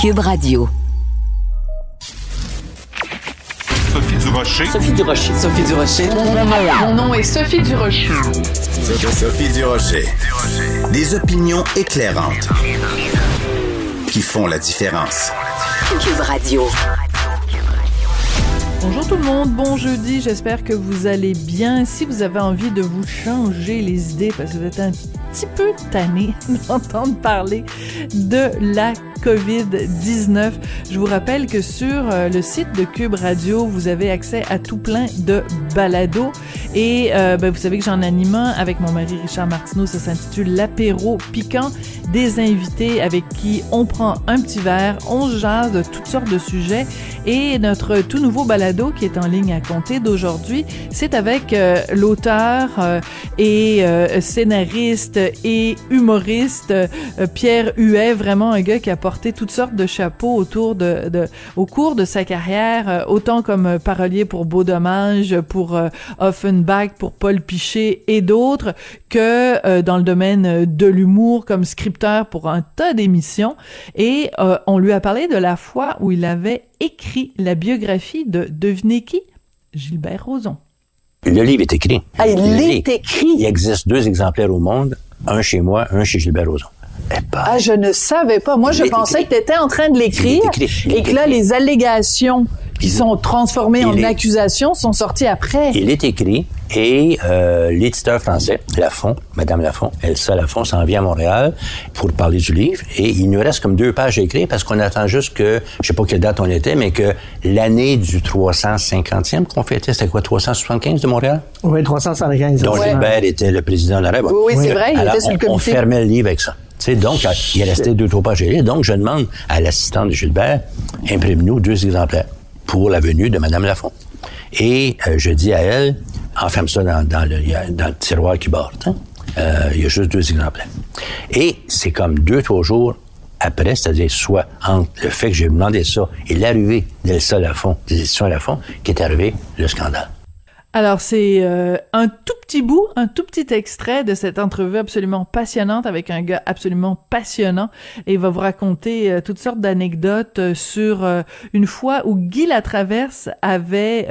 Cube Radio. Sophie Durocher. Sophie Durocher. Sophie Durocher. Mon nom est Sophie Durocher. Sophie Durocher. Des opinions éclairantes qui font la différence. Cube Radio. Bonjour tout le monde, bon jeudi, j'espère que vous allez bien. Si vous avez envie de vous changer les idées, parce que vous êtes un petit peu tanné d'entendre parler de la COVID-19. Je vous rappelle que sur euh, le site de Cube Radio, vous avez accès à tout plein de balados. Et euh, ben, vous savez que j'en anime un avec mon mari Richard Martineau. Ça s'intitule L'apéro piquant. Des invités avec qui on prend un petit verre, on jase de toutes sortes de sujets. Et notre tout nouveau balado qui est en ligne à compter d'aujourd'hui, c'est avec euh, l'auteur et scénariste et humoriste Pierre Huet, vraiment un gars qui a porté toutes sortes de chapeaux autour de, de au cours de sa carrière, euh, autant comme parolier pour Beau Dommage, pour euh, Offenbach, pour Paul Pichet et d'autres, que euh, dans le domaine de l'humour comme scripteur pour un tas d'émissions. Et on lui a parlé de la fois où il avait écrit la biographie de devinez qui? Gilbert Rozon. Le livre est écrit. Ah, il est écrit. Il existe deux exemplaires au monde, un chez moi, un chez Gilbert Rozon. Ah, je ne savais pas. Moi, je pensais que tu étais en train de l'écrire et que là, les allégations qui sont transformées en accusations sont sorties après. Il est écrit et euh, l'éditeur français, Lafont, Madame Lafont, Elsa Lafont, s'en vient à Montréal pour parler du livre et il nous reste comme deux pages à écrire parce qu'on attend juste que, je sais pas quelle date on était, mais que l'année du 350e qu'on fêtait, c'était quoi, 375 de Montréal? Oui, 375. Dont Gilbert était le président de la République. Oui, oui c'est vrai, il était sur le comité. On fermait le livre avec ça donc, il restait deux, trois pages à Donc, je demande à l'assistante de Gilbert, imprime-nous deux exemplaires pour la venue de Mme Lafont. Et euh, je dis à elle, enferme ça dans, dans, le, dans le tiroir qui borde. Hein. Euh, il y a juste deux exemplaires. Et c'est comme deux, trois jours après, c'est-à-dire soit entre le fait que j'ai demandé ça et l'arrivée d'Elsa Lafont, des éditions Lafont, qui est arrivé le scandale. Alors c'est euh, un tout petit bout, un tout petit extrait de cette entrevue absolument passionnante avec un gars absolument passionnant et il va vous raconter euh, toutes sortes d'anecdotes euh, sur une fois où Guy Latraverse avait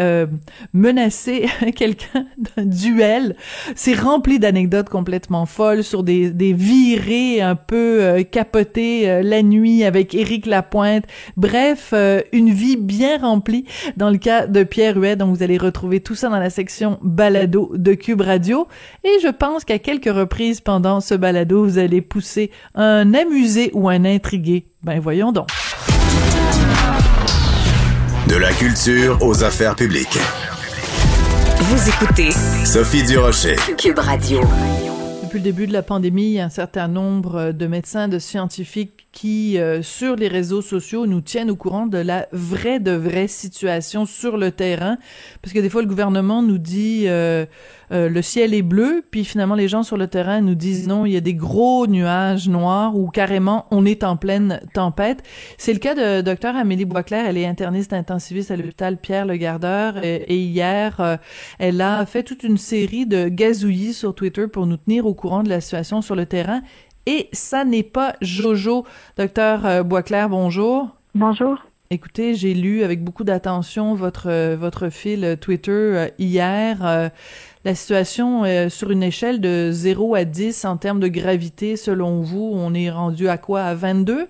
menacé quelqu'un d'un duel. C'est rempli d'anecdotes complètement folles sur des, des virées un peu capotées la nuit avec Éric Lapointe. Bref, une vie bien remplie dans le cas de Pierre Huet. Donc vous allez retrouver tout ça dans la section balado de Cube Radio. Et je pense qu'à quelques reprises pendant ce balado, vous allez pousser un amusé ou un intrigué. Ben voyons donc. De la culture aux affaires publiques. Vous écoutez Sophie Durocher. Cube Radio. Depuis le début de la pandémie, il y a un certain nombre de médecins, de scientifiques qui, euh, sur les réseaux sociaux, nous tiennent au courant de la vraie de vraie situation sur le terrain. Parce que des fois, le gouvernement nous dit euh, euh, le ciel est bleu, puis finalement, les gens sur le terrain nous disent non, il y a des gros nuages noirs ou carrément, on est en pleine tempête. C'est le cas de docteur Amélie Boisclair. Elle est interniste intensiviste à l'hôpital Pierre Le Gardeur. Et, et hier, elle a fait toute une série de gazouillis sur Twitter pour nous tenir au courant de la situation sur le terrain. Et ça n'est pas Jojo. Docteur euh, Boisclair, bonjour. Bonjour. Écoutez, j'ai lu avec beaucoup d'attention votre euh, votre fil euh, Twitter hier. La situation sur une échelle de 0 à 10 en termes de gravité, selon vous, on est rendu à quoi? À 22?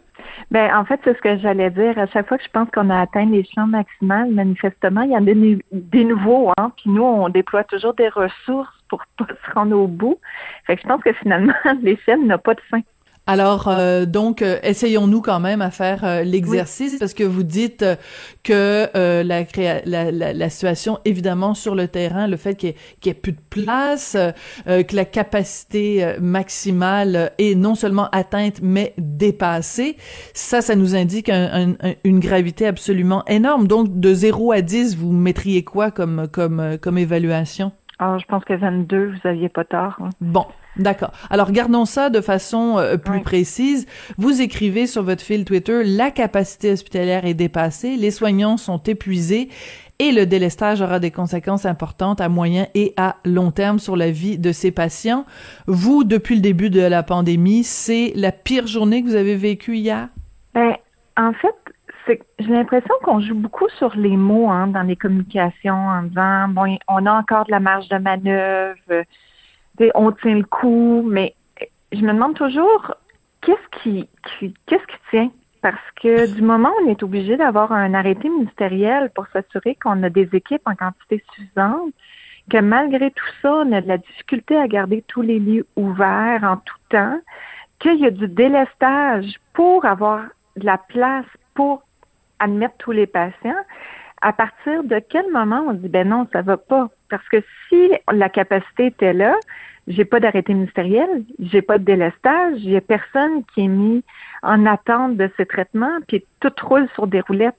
Ben, en fait, c'est ce que j'allais dire. À chaque fois que je pense qu'on a atteint les champs maximales, manifestement, il y en a des, des nouveaux, hein. Puis nous, on déploie toujours des ressources pour pas se rendre au bout. Fait que je pense que finalement, l'échelle n'a pas de fin. Alors, euh, donc, euh, essayons-nous quand même à faire euh, l'exercice parce que vous dites euh, que euh, la, créa- la, la, la situation, évidemment, sur le terrain, le fait qu'il n'y ait, plus de place, euh, que la capacité maximale est non seulement atteinte, mais dépassée, ça, ça nous indique un- un- un- une gravité absolument énorme. Donc, de 0 à 10, vous mettriez quoi comme, comme, comme évaluation? Ah, je pense que 22, vous aviez pas tort. hein. Bon, d'accord. Alors, gardons ça de façon euh, plus Oui. précise. Vous écrivez sur votre fil Twitter, la capacité hospitalière est dépassée, les soignants sont épuisés et le délestage aura des conséquences importantes à moyen et à long terme sur la vie de ces patients. Vous, depuis le début de la pandémie, c'est la pire journée que vous avez vécue hier? Ben, en fait, c'est j'ai l'impression qu'on joue beaucoup sur les mots hein, dans les communications en disant bon, on a encore de la marge de manœuvre, on tient le coup, mais je me demande toujours qu'est-ce qui, qu'est-ce qui tient? Parce que du moment où on est obligé d'avoir un arrêté ministériel pour s'assurer qu'on a des équipes en quantité suffisante, que malgré tout ça, on a de la difficulté à garder tous les lits ouverts en tout temps, qu'il y a du délestage pour avoir de la place pour admettre tous les patients, à partir de quel moment on dit ben non, ça va pas? Parce que si la capacité était là, j'ai pas d'arrêté ministériel, j'ai pas de délestage, il y a personne qui est mis en attente de ces traitements, puis tout roule sur des roulettes.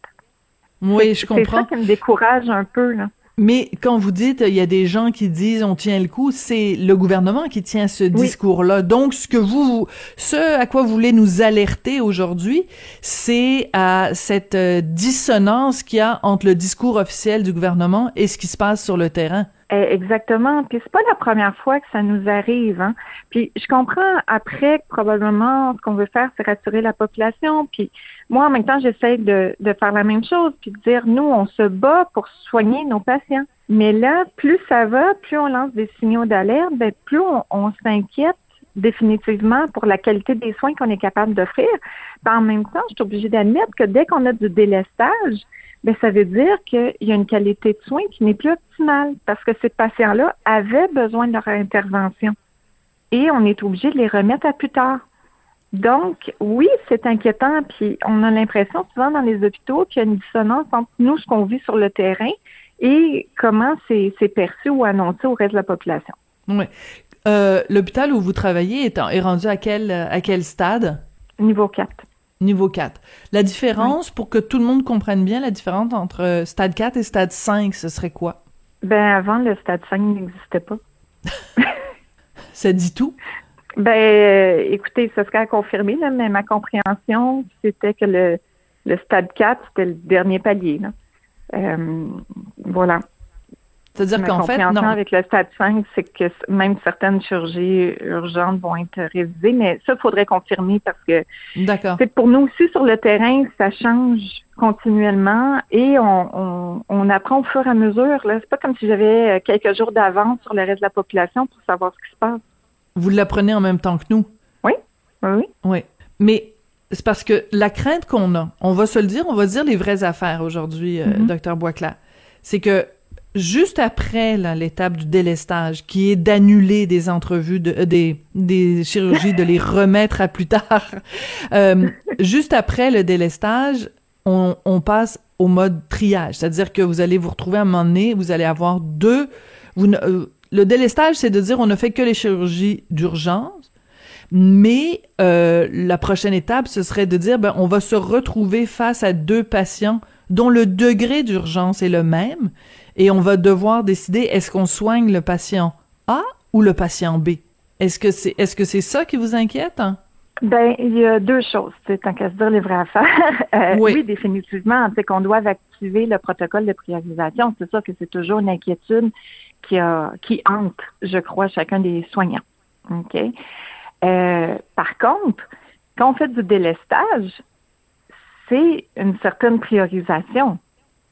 Oui, je C'est ça comprends. qui me décourage un peu, là. Mais quand vous dites, il y a des gens qui disent on tient le coup, c'est le gouvernement qui tient ce discours-là. Donc, ce que vous, ce à quoi vous voulez nous alerter aujourd'hui, c'est à cette euh, dissonance qu'il y a entre le discours officiel du gouvernement et ce qui se passe sur le terrain. Eh, Exactement. Puis c'est pas la première fois que ça nous arrive. Hein. Puis je comprends après que probablement ce qu'on veut faire, c'est rassurer la population. Puis moi, en même temps, j'essaie de, de faire la même chose, puis de dire nous, on se bat pour soigner nos patients. Mais là, plus ça va, plus on lance des signaux d'alerte, ben, plus on, s'inquiète définitivement pour la qualité des soins qu'on est capable d'offrir. En même temps, je suis obligée d'admettre que dès qu'on a du délestage, ben, ça veut dire qu'il y a une qualité de soins qui n'est plus optimale parce que ces patients-là avaient besoin de leur intervention et on est obligé de les remettre à plus tard. Donc, oui, c'est inquiétant, puis on a l'impression souvent dans les hôpitaux qu'il y a une dissonance entre nous, ce qu'on vit sur le terrain, et comment c'est c'est perçu ou annoncé au reste de la population. Oui. Euh, L'hôpital où vous travaillez est, en- est rendu à quel, à quel stade? Niveau 4. Niveau 4. La différence, pour que tout le monde comprenne bien, la différence entre euh, stade 4 et stade 5, ce serait quoi? Ben, avant, le stade 5 n'existait pas. Ça dit tout? Ben, euh, écoutez, ça serait à confirmer, là, mais ma compréhension, c'était que le, le stade 4, c'était le dernier palier. Là. Euh, voilà. C'est-à-dire qu'en fait, non. avec le stade 5, c'est que même certaines chirurgies urgentes vont être révisées, mais ça, il faudrait confirmer parce que c'est pour nous aussi sur le terrain, ça change continuellement et on, on, on apprend au fur et à mesure. C'est pas comme si j'avais quelques jours d'avance sur le reste de la population pour savoir ce qui se passe. Vous l'apprenez en même temps que nous? Oui, oui, oui. Mais c'est parce que la crainte qu'on a, on va se le dire, on va dire les vraies affaires aujourd'hui, euh, Mhm. docteur Boisclair, c'est que juste après l'étape du délestage, qui est d'annuler des entrevues, de, euh, des, des chirurgies, de les remettre à plus tard, euh, juste après le délestage, on, on passe au mode triage, c'est-à-dire que vous allez vous retrouver à un moment donné, vous allez avoir deux... Vous, euh, le délestage, c'est de dire on ne fait que les chirurgies d'urgence, mais la prochaine étape, ce serait de dire, ben, on va se retrouver face à deux patients dont le degré d'urgence est le même, et on va devoir décider est-ce qu'on soigne le patient A ou le patient B? Est-ce que c'est est-ce que c'est ça qui vous inquiète hein? Ben, il y a deux choses, tant qu'à se dire les vraies affaires. Euh, Oui. oui. définitivement, c'est qu'on doit activer le protocole de priorisation. C'est ça que c'est toujours une inquiétude qui, a, qui hante, je crois, chacun des soignants. OK? Euh, par contre, quand on fait du délestage, c'est une certaine priorisation.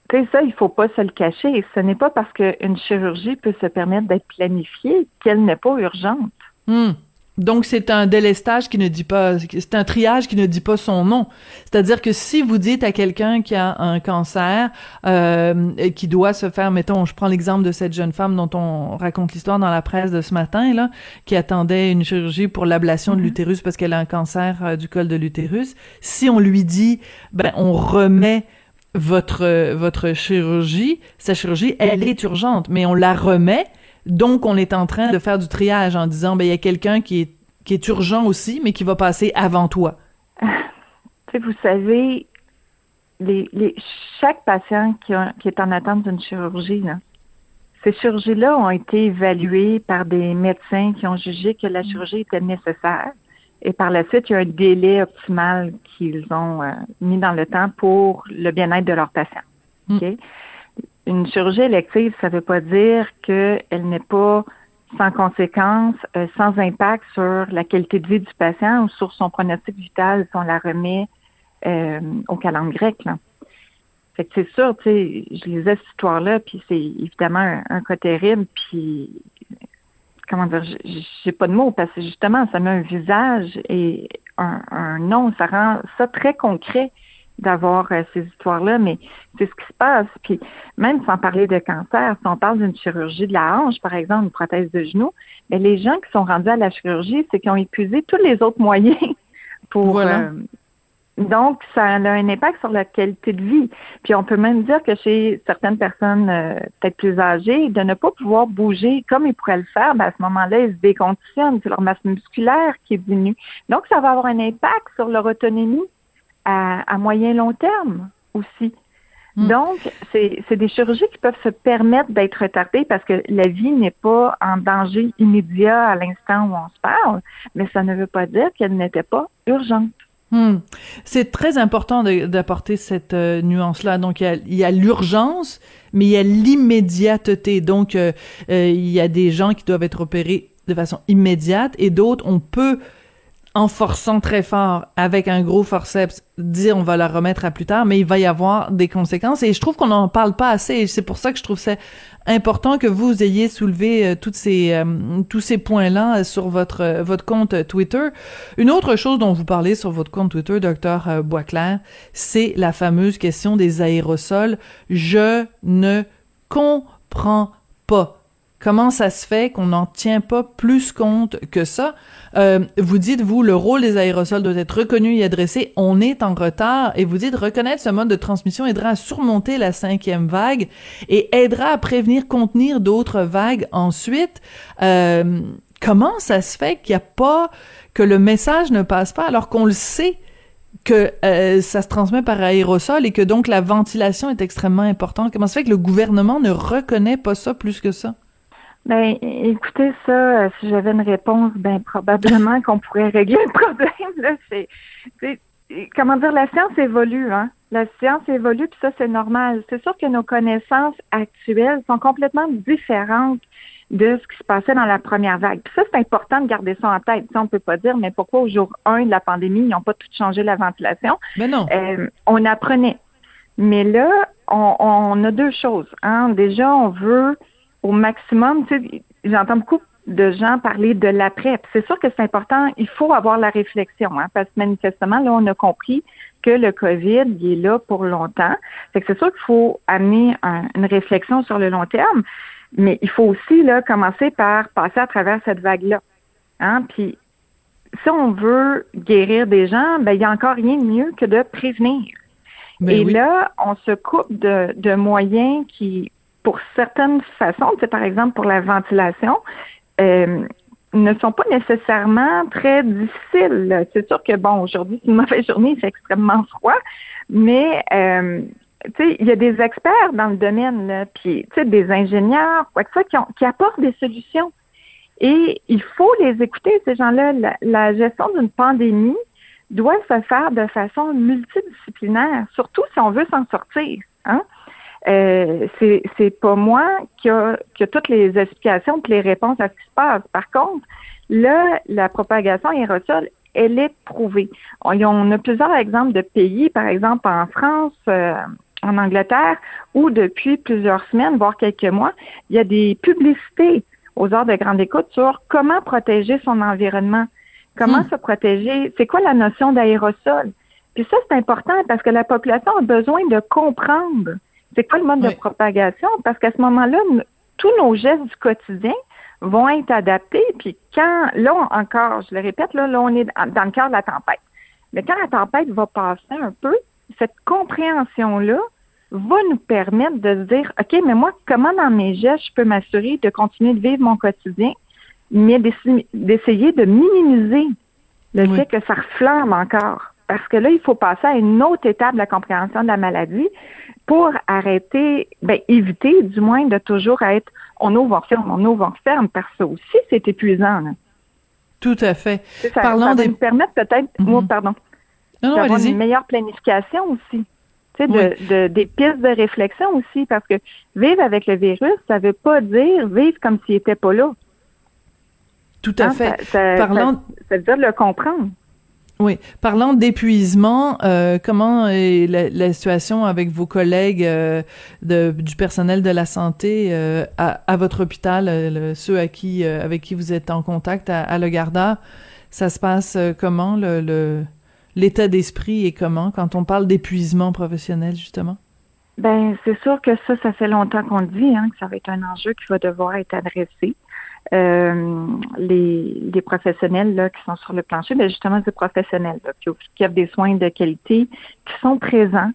Tu sais, ça, il faut pas se le cacher. Ce n'est pas parce qu'une chirurgie peut se permettre d'être planifiée qu'elle n'est pas urgente. Hmm. Donc, c'est un délestage qui ne dit pas, c'est un triage qui ne dit pas son nom. C'est-à-dire que si vous dites à quelqu'un qui a un cancer, euh, et qui doit se faire, mettons, je prends l'exemple de cette jeune femme dont on raconte l'histoire dans la presse de ce matin, là, qui attendait une chirurgie pour l'ablation de l'utérus parce qu'elle a un cancer euh, du col de l'utérus. Si on lui dit, ben, on remet votre, votre chirurgie, sa chirurgie, elle est urgente, mais on la remet, donc, on est en train de faire du triage en disant, ben, il y a quelqu'un qui est, qui est urgent aussi, mais qui va passer avant toi. vous savez, les, les, chaque patient qui, qui est en attente d'une chirurgie, là, ces chirurgies-là ont été évaluées par des médecins qui ont jugé que la chirurgie était nécessaire. Et par la suite, il y a un délai optimal qu'ils ont euh, mis dans le temps pour le bien-être de leurs patients. Mm une chirurgie élective, ça ne veut pas dire qu'elle n'est pas sans conséquence, euh, sans impact sur la qualité de vie du patient ou sur son pronostic vital si on la remet euh, au calendrier grec. Là. Fait que c'est sûr, tu sais, je lisais cette histoire-là, puis c'est évidemment un, cas terrible, puis comment dire, j'ai pas de mots parce que justement, ça met un visage et un, un nom, ça rend ça très concret d'avoir euh, ces histoires-là, mais c'est ce qui se passe. Puis même sans parler de cancer, si on parle d'une chirurgie de la hanche, par exemple, une prothèse de genou, mais les gens qui sont rendus à la chirurgie, c'est qu'ils ont épuisé tous les autres moyens pour. Voilà. Euh, donc, ça a un impact sur la qualité de vie. Puis on peut même dire que chez certaines personnes euh, peut-être plus âgées, de ne pas pouvoir bouger comme ils pourraient le faire, ben à ce moment-là, ils se déconditionnent. C'est leur masse musculaire qui diminue. Donc, ça va avoir un impact sur leur autonomie à, moyen long terme aussi. Hmm. Donc, c'est des chirurgies qui peuvent se permettre d'être retardées parce que la vie n'est pas en danger immédiat à l'instant où on se parle, mais ça ne veut pas dire qu'elle n'était pas urgente. Hmm. C'est très important d'apporter cette euh, nuance-là. Donc, il y a l'urgence, mais il y a l'immédiateté. Donc, euh, euh, il y a des gens qui doivent être opérés de façon immédiate et d'autres, on peut en forçant très fort avec un gros forceps dire on va la remettre à plus tard mais il va y avoir des conséquences et je trouve qu'on n'en parle pas assez et c'est pour ça que je trouve c'est important que vous ayez soulevé euh, ces euh, tous ces points-là sur votre euh, votre compte Twitter. Une autre chose dont vous parlez sur votre compte Twitter docteur Boisclair, c'est la fameuse question des aérosols. Je ne comprends pas Comment ça se fait qu'on n'en tient pas plus compte que ça? Euh, vous dites, vous, le rôle des aérosols doit être reconnu et adressé. On est en retard. Et vous dites, reconnaître ce mode de transmission aidera à surmonter la cinquième vague et aidera à prévenir, contenir d'autres vagues ensuite. Euh, comment ça se fait qu'il n'y a pas, que le message ne passe pas alors qu'on le sait? que euh, ça se transmet par aérosol et que donc la ventilation est extrêmement importante? Comment ça se fait que le gouvernement ne reconnaît pas ça plus que ça? Ben, écoutez, ça, euh, si j'avais une réponse, ben probablement qu'on pourrait régler le problème. Là, c'est, comment dire, la science évolue, hein. La science évolue, puis ça, c'est normal. C'est sûr que nos connaissances actuelles sont complètement différentes de ce qui se passait dans la première vague. Puis ça, c'est important de garder ça en tête. Ça, on peut pas dire, mais pourquoi au jour 1 de la pandémie, ils n'ont pas tout changé la ventilation? Mais non. Euh, on apprenait. Mais là, on, on a deux choses. Hein. Déjà, on veut au maximum, tu sais, j'entends beaucoup de gens parler de l'après. C'est sûr que c'est important, il faut avoir la réflexion, hein, parce que manifestement, là, on a compris que le COVID, il est là pour longtemps. Fait que c'est sûr qu'il faut amener une réflexion sur le long terme, mais il faut aussi là, commencer par passer à travers cette vague-là. Hein? Puis si on veut guérir des gens, ben, il n'y a encore rien de mieux que de prévenir. Ben Et là, on se coupe de, de moyens qui pour certaines façons, par exemple pour la ventilation, euh, ne sont pas nécessairement très difficiles. C'est sûr que, bon, aujourd'hui, c'est une mauvaise journée, c'est extrêmement froid, mais, euh, il y a des experts dans le domaine, là, puis, des ingénieurs, quoi que ça, qui, qui apportent des solutions. Et il faut les écouter, ces gens-là. La, gestion d'une pandémie doit se faire de façon multidisciplinaire, surtout si on veut s'en sortir. Hein? Euh, c'est c'est pas moi qui a, qui a toutes les explications et les réponses à ce qui se passe. Par contre, là, la propagation aérosol, elle est prouvée. On, on a plusieurs exemples de pays, par exemple en France, euh, en Angleterre, où depuis plusieurs semaines, voire quelques mois, il y a des publicités aux heures de grande écoute sur comment protéger son environnement, comment Hmm. se protéger, c'est quoi la notion d'aérosol? Puis ça, c'est important parce que la population a besoin de comprendre c'est quoi le mode Oui. de propagation, parce qu'à ce moment-là, tous nos gestes du quotidien vont être adaptés. Puis quand, là on- encore, je le répète, là, là on est dans le cœur de la tempête. Mais quand la tempête va passer un peu, cette compréhension-là va nous permettre de se dire, OK, mais moi, comment dans mes gestes, je peux m'assurer de continuer de vivre mon quotidien, mais d'essa- d'essayer de minimiser le Oui. fait que ça reflambe encore? Parce que là, il faut passer à une autre étape de la compréhension de la maladie pour arrêter, ben, éviter du moins de toujours être on ouvre, on ferme, on ouvre, on ferme, parce que ça aussi, c'est épuisant. là. Tout à fait. Ça, Parlons ça va des- nous permettre peut-être, Mhm. moi, pardon, Non, non, d'avoir une meilleure planification aussi. Tu sais, de, Oui. de- des pistes de réflexion aussi, parce que vivre avec le virus, ça veut pas dire vivre comme s'il était pas là. Tout à Hein, fait. Ça, ça- Parlons- ça- ça veut dire le comprendre. Oui. Parlant d'épuisement, euh, comment est la, la situation avec vos collègues euh, de, du personnel de la santé euh, à, à votre hôpital, euh, ceux à qui, euh, avec qui vous êtes en contact à, à Le Garda? Ça se passe euh, comment, le, l'état d'esprit est comment quand on parle d'épuisement professionnel, justement? Ben, c'est sûr que ça, ça fait longtemps qu'on le dit, hein, que ça va être un enjeu qui va devoir être adressé. Euh, les, les professionnels là, qui sont sur le plancher, ben justement, des professionnels là, qui, qui des soins de qualité, qui sont présents,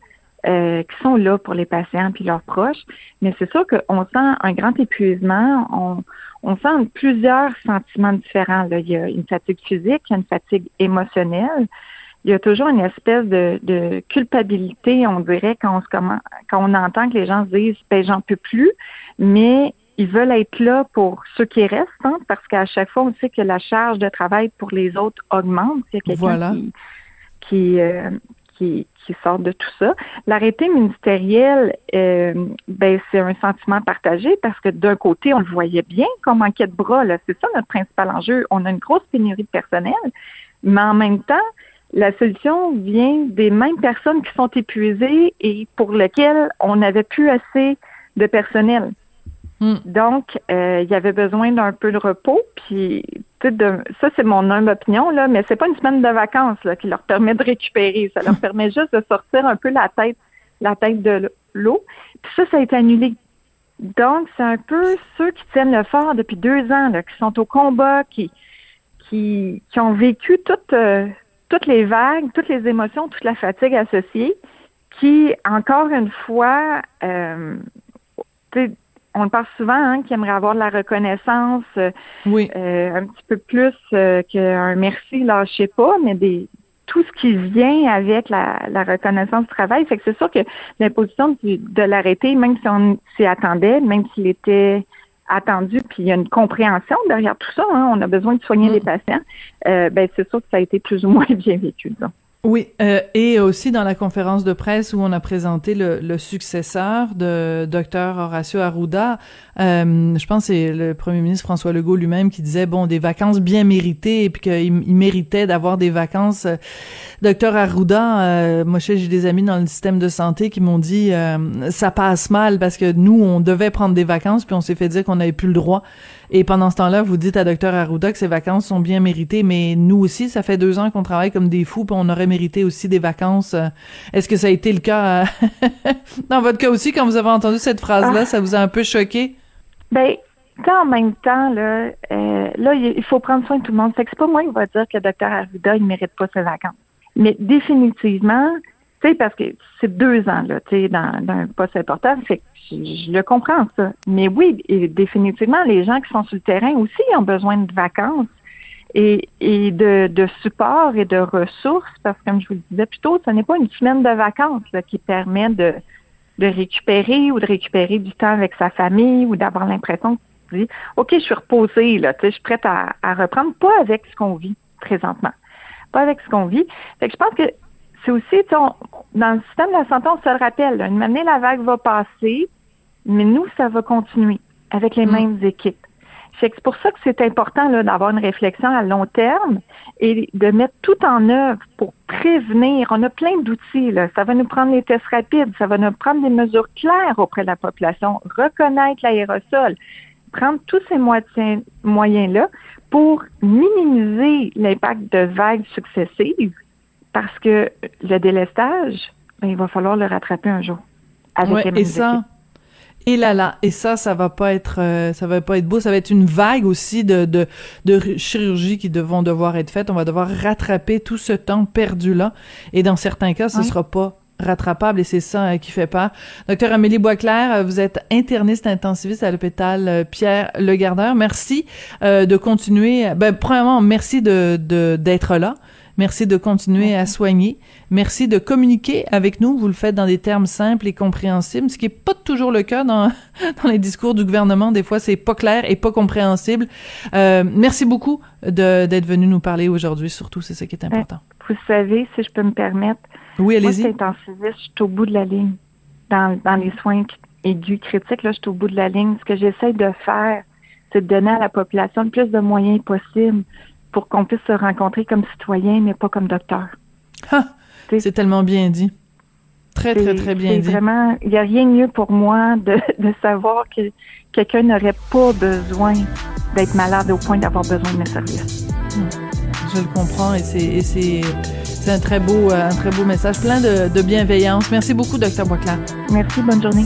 euh, qui sont là pour les patients puis leurs proches. Mais c'est sûr qu'on sent un grand épuisement. On, on sent plusieurs sentiments différents. Là. Il y a une fatigue physique, il y a une fatigue émotionnelle il y a toujours une espèce de, de culpabilité, on dirait, quand on, se commen- quand on entend que les gens se disent ben j'en peux plus, mais ils veulent être là pour ceux qui restent, hein, parce qu'à chaque fois, on sait que la charge de travail pour les autres augmente. Il y a quelqu'un Voilà. qui, qui, euh, qui, qui sort de tout ça. L'arrêté ministériel, euh, ben, c'est un sentiment partagé parce que d'un côté, on le voyait bien manquait de bras. C'est ça notre principal enjeu. On a une grosse pénurie de personnel, mais en même temps, la solution vient des mêmes personnes qui sont épuisées et pour lesquelles on n'avait plus assez de personnel. Hmm. Donc, euh, il y avait besoin d'un peu de repos. Puis, tu sais, de, ça, c'est mon humble opinion, là, mais c'est pas une semaine de vacances là, qui leur permet de récupérer. Ça leur permet juste de sortir un peu la tête, la tête de l'eau. Puis ça, ça a été annulé. Donc, c'est un peu ceux qui tiennent le fort depuis deux ans, là, qui sont au combat, qui, qui, qui ont vécu toutes, euh, toutes les vagues, toutes les émotions, toute la fatigue associée, qui, encore une fois, euh, tu sais, on le parle souvent, hein, qui aimerait avoir de la reconnaissance euh, Oui. euh, un petit peu plus euh, qu'un merci, lâchez pas, mais des tout ce qui vient avec la, la reconnaissance du travail. Fait que c'est sûr que l'imposition du- de l'arrêté, même si on s'y attendait, même s'il était attendu, puis il y a une compréhension derrière tout ça, hein, on a besoin de soigner Mm. les patients, euh, ben c'est sûr que ça a été plus ou moins bien vécu. Oui, euh, et aussi dans la conférence de presse où on a présenté le, le successeur de Dr Horacio Arruda, euh, je pense que c'est le premier ministre François Legault lui-même qui disait bon des vacances bien méritées et puis qu'il il méritait d'avoir des vacances. Euh, Dr Arruda, euh, moi j'ai des amis dans le système de santé qui m'ont dit euh, ça passe mal parce que nous on devait prendre des vacances puis on s'est fait dire qu'on n'avait plus le droit. Et pendant ce temps-là, vous dites à Dr Arruda que ses vacances sont bien méritées, mais nous aussi, ça fait deux ans qu'on travaille comme des fous, puis on aurait mérité aussi des vacances. Euh, Est-ce que ça a été le cas euh, dans votre cas aussi quand vous avez entendu cette phrase-là, Ah. ça vous a un peu choqué? Ben, en même temps, là, euh, là, il faut prendre soin de tout le monde. Fait que c'est pas moi qui va dire que le docteur Arruda, il mérite pas ses vacances. Mais définitivement, parce que c'est deux ans, là, tu sais, dans, un poste important, fait que je, le comprends, ça. Mais oui, et définitivement, les gens qui sont sur le terrain aussi ont besoin de vacances et, et de, de support et de ressources, parce que comme je vous le disais plus tôt, ce n'est pas une semaine de vacances qui permet de, de récupérer ou de récupérer du temps avec sa famille ou d'avoir l'impression que tu dis OK, je suis reposée, là, tu sais, je suis prête à, à reprendre, pas avec ce qu'on vit présentement. Pas avec ce qu'on vit. Fait que je pense que c'est aussi, on- dans le système de la santé, on se le rappelle, là, une année, la vague va passer, mais nous, ça va continuer avec les Mm. mêmes équipes. C'est pour ça que c'est important d'avoir une réflexion à long terme et de mettre tout en œuvre pour prévenir. On a plein d'outils. Ça va nous prendre les tests rapides, ça va nous prendre des mesures claires auprès de la population, reconnaître l'aérosol, prendre tous ces moyens- moyens-là pour minimiser l'impact de vagues successives parce que le délestage, ben, il va falloir le rattraper un jour. Avec Ouais, les mêmes et ça, équipes. et là là, et ça, ça va pas être, euh, ça va pas être beau. Ça va être une vague aussi de de, de ru- chirurgies qui devront devoir être faites. On va devoir rattraper tout ce temps perdu là. Et dans certains cas, ce Ouais. sera pas rattrapable et c'est ça euh, qui fait peur. Docteur Amélie Boisclair, euh, vous êtes interniste intensiviste à l'hôpital euh, Pierre Le Gardeur. Merci de continuer. Ben, premièrement, merci de de- d'être là. Merci de continuer à soigner. Merci de communiquer avec nous. Vous le faites dans des termes simples et compréhensibles, ce qui est pas toujours le cas dans, dans les discours du gouvernement. Des fois, c'est pas clair et pas compréhensible. Euh, merci beaucoup d'être venu nous parler aujourd'hui. Surtout, c'est ça qui est important. Vous savez, si je peux me permettre, Oui, allez-y. intensiviste, je suis au bout de la ligne. Dans, dans les soins aigus critiques, là, je suis au bout de la ligne. Ce que j'essaie de faire, c'est de donner à la population le plus de moyens possible pour qu'on puisse se rencontrer comme citoyen, mais pas comme docteur. Ah, c'est tellement bien dit. Très, très, très bien dit. Vraiment, il n'y a rien de mieux pour moi de, de savoir que quelqu'un n'aurait pas besoin d'être malade au point d'avoir besoin de mes services. Je le comprends et c'est un très beau euh, un très beau message plein de, de bienveillance. Merci beaucoup, docteur Boisclair. Merci, bonne journée.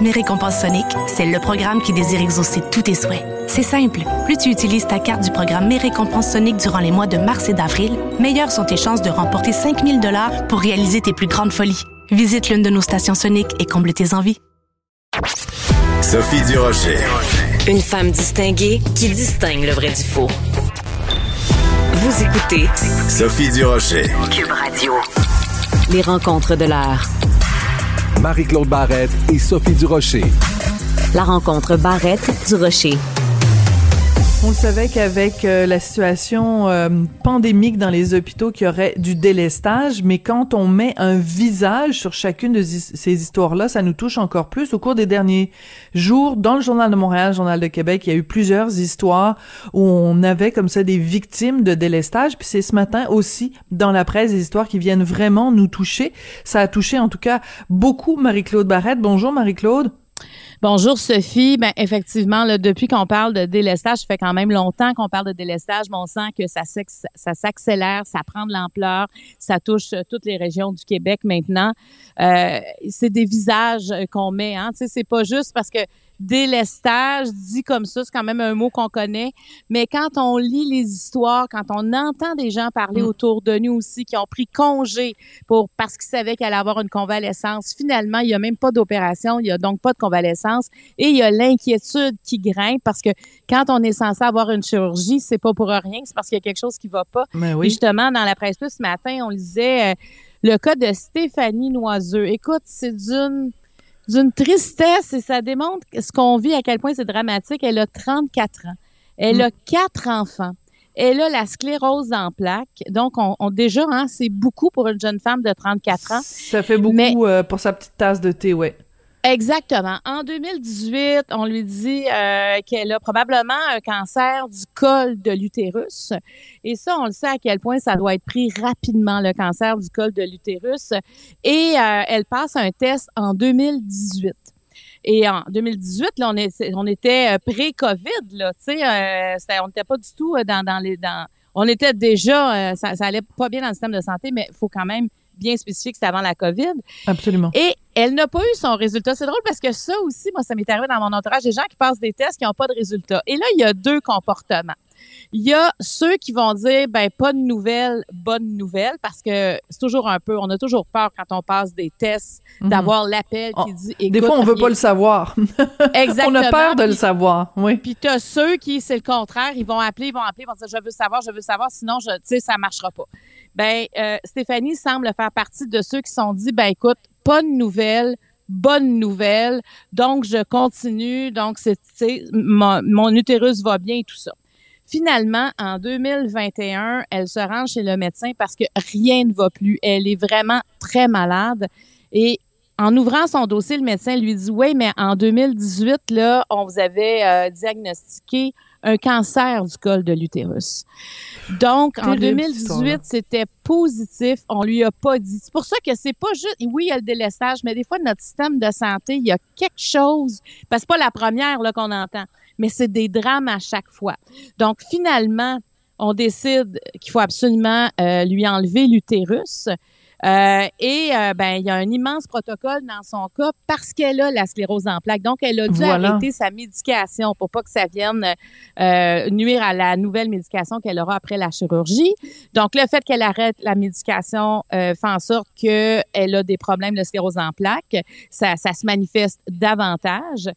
Mes récompenses Sonic, c'est le programme qui désire exaucer tous tes souhaits. C'est simple. Plus tu utilises ta carte du programme Mes récompenses Sonic durant les mois de mars et d'avril, meilleures sont tes chances de remporter 5000 dollars pour réaliser tes plus grandes folies. Visite l'une de nos stations Sonic et comble tes envies. Sophie Durocher. Une femme distinguée qui distingue le vrai du faux. Vous écoutez Sophie Durocher. Cube Radio. Les rencontres de l'heure. Marie-Claude Barrette et Sophie Durocher. La rencontre Barrette du Rocher. On le savait qu'avec euh, la situation euh, pandémique dans les hôpitaux, qu'il y aurait du délestage, mais quand on met un visage sur chacune de ces histoires-là, ça nous touche encore plus. Au cours des derniers jours, dans le Journal de Montréal, le Journal de Québec, il y a eu plusieurs histoires où on avait comme ça des victimes de délestage. Puis c'est ce matin aussi dans la presse des histoires qui viennent vraiment nous toucher. Ça a touché en tout cas beaucoup Marie-Claude Barrette. Bonjour Marie-Claude. Bonjour Sophie. Ben effectivement, depuis qu'on parle de délestage, ça fait quand même longtemps qu'on parle de délestage, mais on sent que ça, s'ac- ça s'accélère, ça prend de l'ampleur, ça touche euh, toutes les régions du Québec maintenant. Euh, c'est des visages euh, qu'on met, hein. C'est pas juste parce que délestage dit comme ça, c'est quand même un mot qu'on connaît, mais quand on lit les histoires, quand on entend des gens parler Mm. autour de nous aussi qui ont pris congé pour parce qu'ils savaient qu'elle allait avoir une convalescence, finalement, il y a même pas d'opération, il y a donc pas de convalescence et il y a l'inquiétude qui grimpe parce que quand on est censé avoir une chirurgie, c'est pas pour rien, c'est parce qu'il y a quelque chose qui va pas. Mais Et oui. justement, dans la presse plus ce matin, on lisait euh, le cas de Stéphanie Noiseux. Écoute, c'est d'une d'une tristesse et ça démontre ce qu'on vit, à quel point c'est dramatique. Elle a 34 ans. Elle Mm. a quatre enfants. Elle a la sclérose en plaques. Donc, on, on- déjà, hein, c'est beaucoup pour une jeune femme de 34 ans. Ça fait beaucoup Mais- euh, pour sa petite tasse de thé, ouais. Exactement. En 2018, on lui dit euh, qu'elle a probablement un cancer du col de l'utérus. Et ça, on le sait à quel point ça doit être pris rapidement, le cancer du col de l'utérus. Et euh, elle passe un test en 2018. Et en 2018, là, on, est, on était euh, pré-COVID, tu sais, on n'était pas du tout dans, dans les... Dans, on était déjà, ça, ça allait pas bien dans le système de santé, mais il faut quand même bien spécifier que c'était avant la COVID. Absolument. Et elle n'a pas eu son résultat. C'est drôle parce que ça aussi, moi, ça m'est arrivé dans mon entourage, des gens qui passent des tests qui n'ont pas de résultat. Et là, il y a deux comportements. Il y a ceux qui vont dire, ben, pas de nouvelles, bonne nouvelle, parce que c'est toujours un peu, on a toujours peur quand on passe des tests Mhm. d'avoir l'appel qui Oh, dit, Des écoute, fois, on veut pas le savoir. Exactement. on a peur de le savoir, oui. Puis t'as ceux qui, c'est le contraire, ils vont appeler, ils vont appeler, ils vont dire je veux savoir, je veux savoir, sinon je, tu sais, ça marchera pas. Ben, euh, Stéphanie semble faire partie de ceux qui sont dit, ben écoute, pas de nouvelles, bonne nouvelle. Donc, je continue. Donc, c'est, mon, mon utérus va bien et tout ça. Finalement, en 2021, elle se rend chez le médecin parce que rien ne va plus. Elle est vraiment très malade. Et en ouvrant son dossier, le médecin lui dit Oui, mais en 2018, là, on vous avait euh, diagnostiqué un cancer du col de l'utérus. Donc, en 2018, c'était positif. On lui a pas dit. C'est pour ça que c'est pas juste, oui, il y a le délestage, mais des fois, notre système de santé, il y a quelque chose, parce que pas la première là, qu'on entend, mais c'est des drames à chaque fois. Donc, finalement, on décide qu'il faut absolument euh, lui enlever l'utérus. Euh, et euh, ben il y a un immense protocole dans son cas parce qu'elle a la sclérose en plaques. Donc elle a dû arrêter sa médication pour pas que ça vienne euh, nuire à la nouvelle médication qu'elle aura après la chirurgie. Donc le fait qu'elle arrête la médication fait en sorte que elle a des problèmes de sclérose en plaques. Ça, ça se manifeste davantage.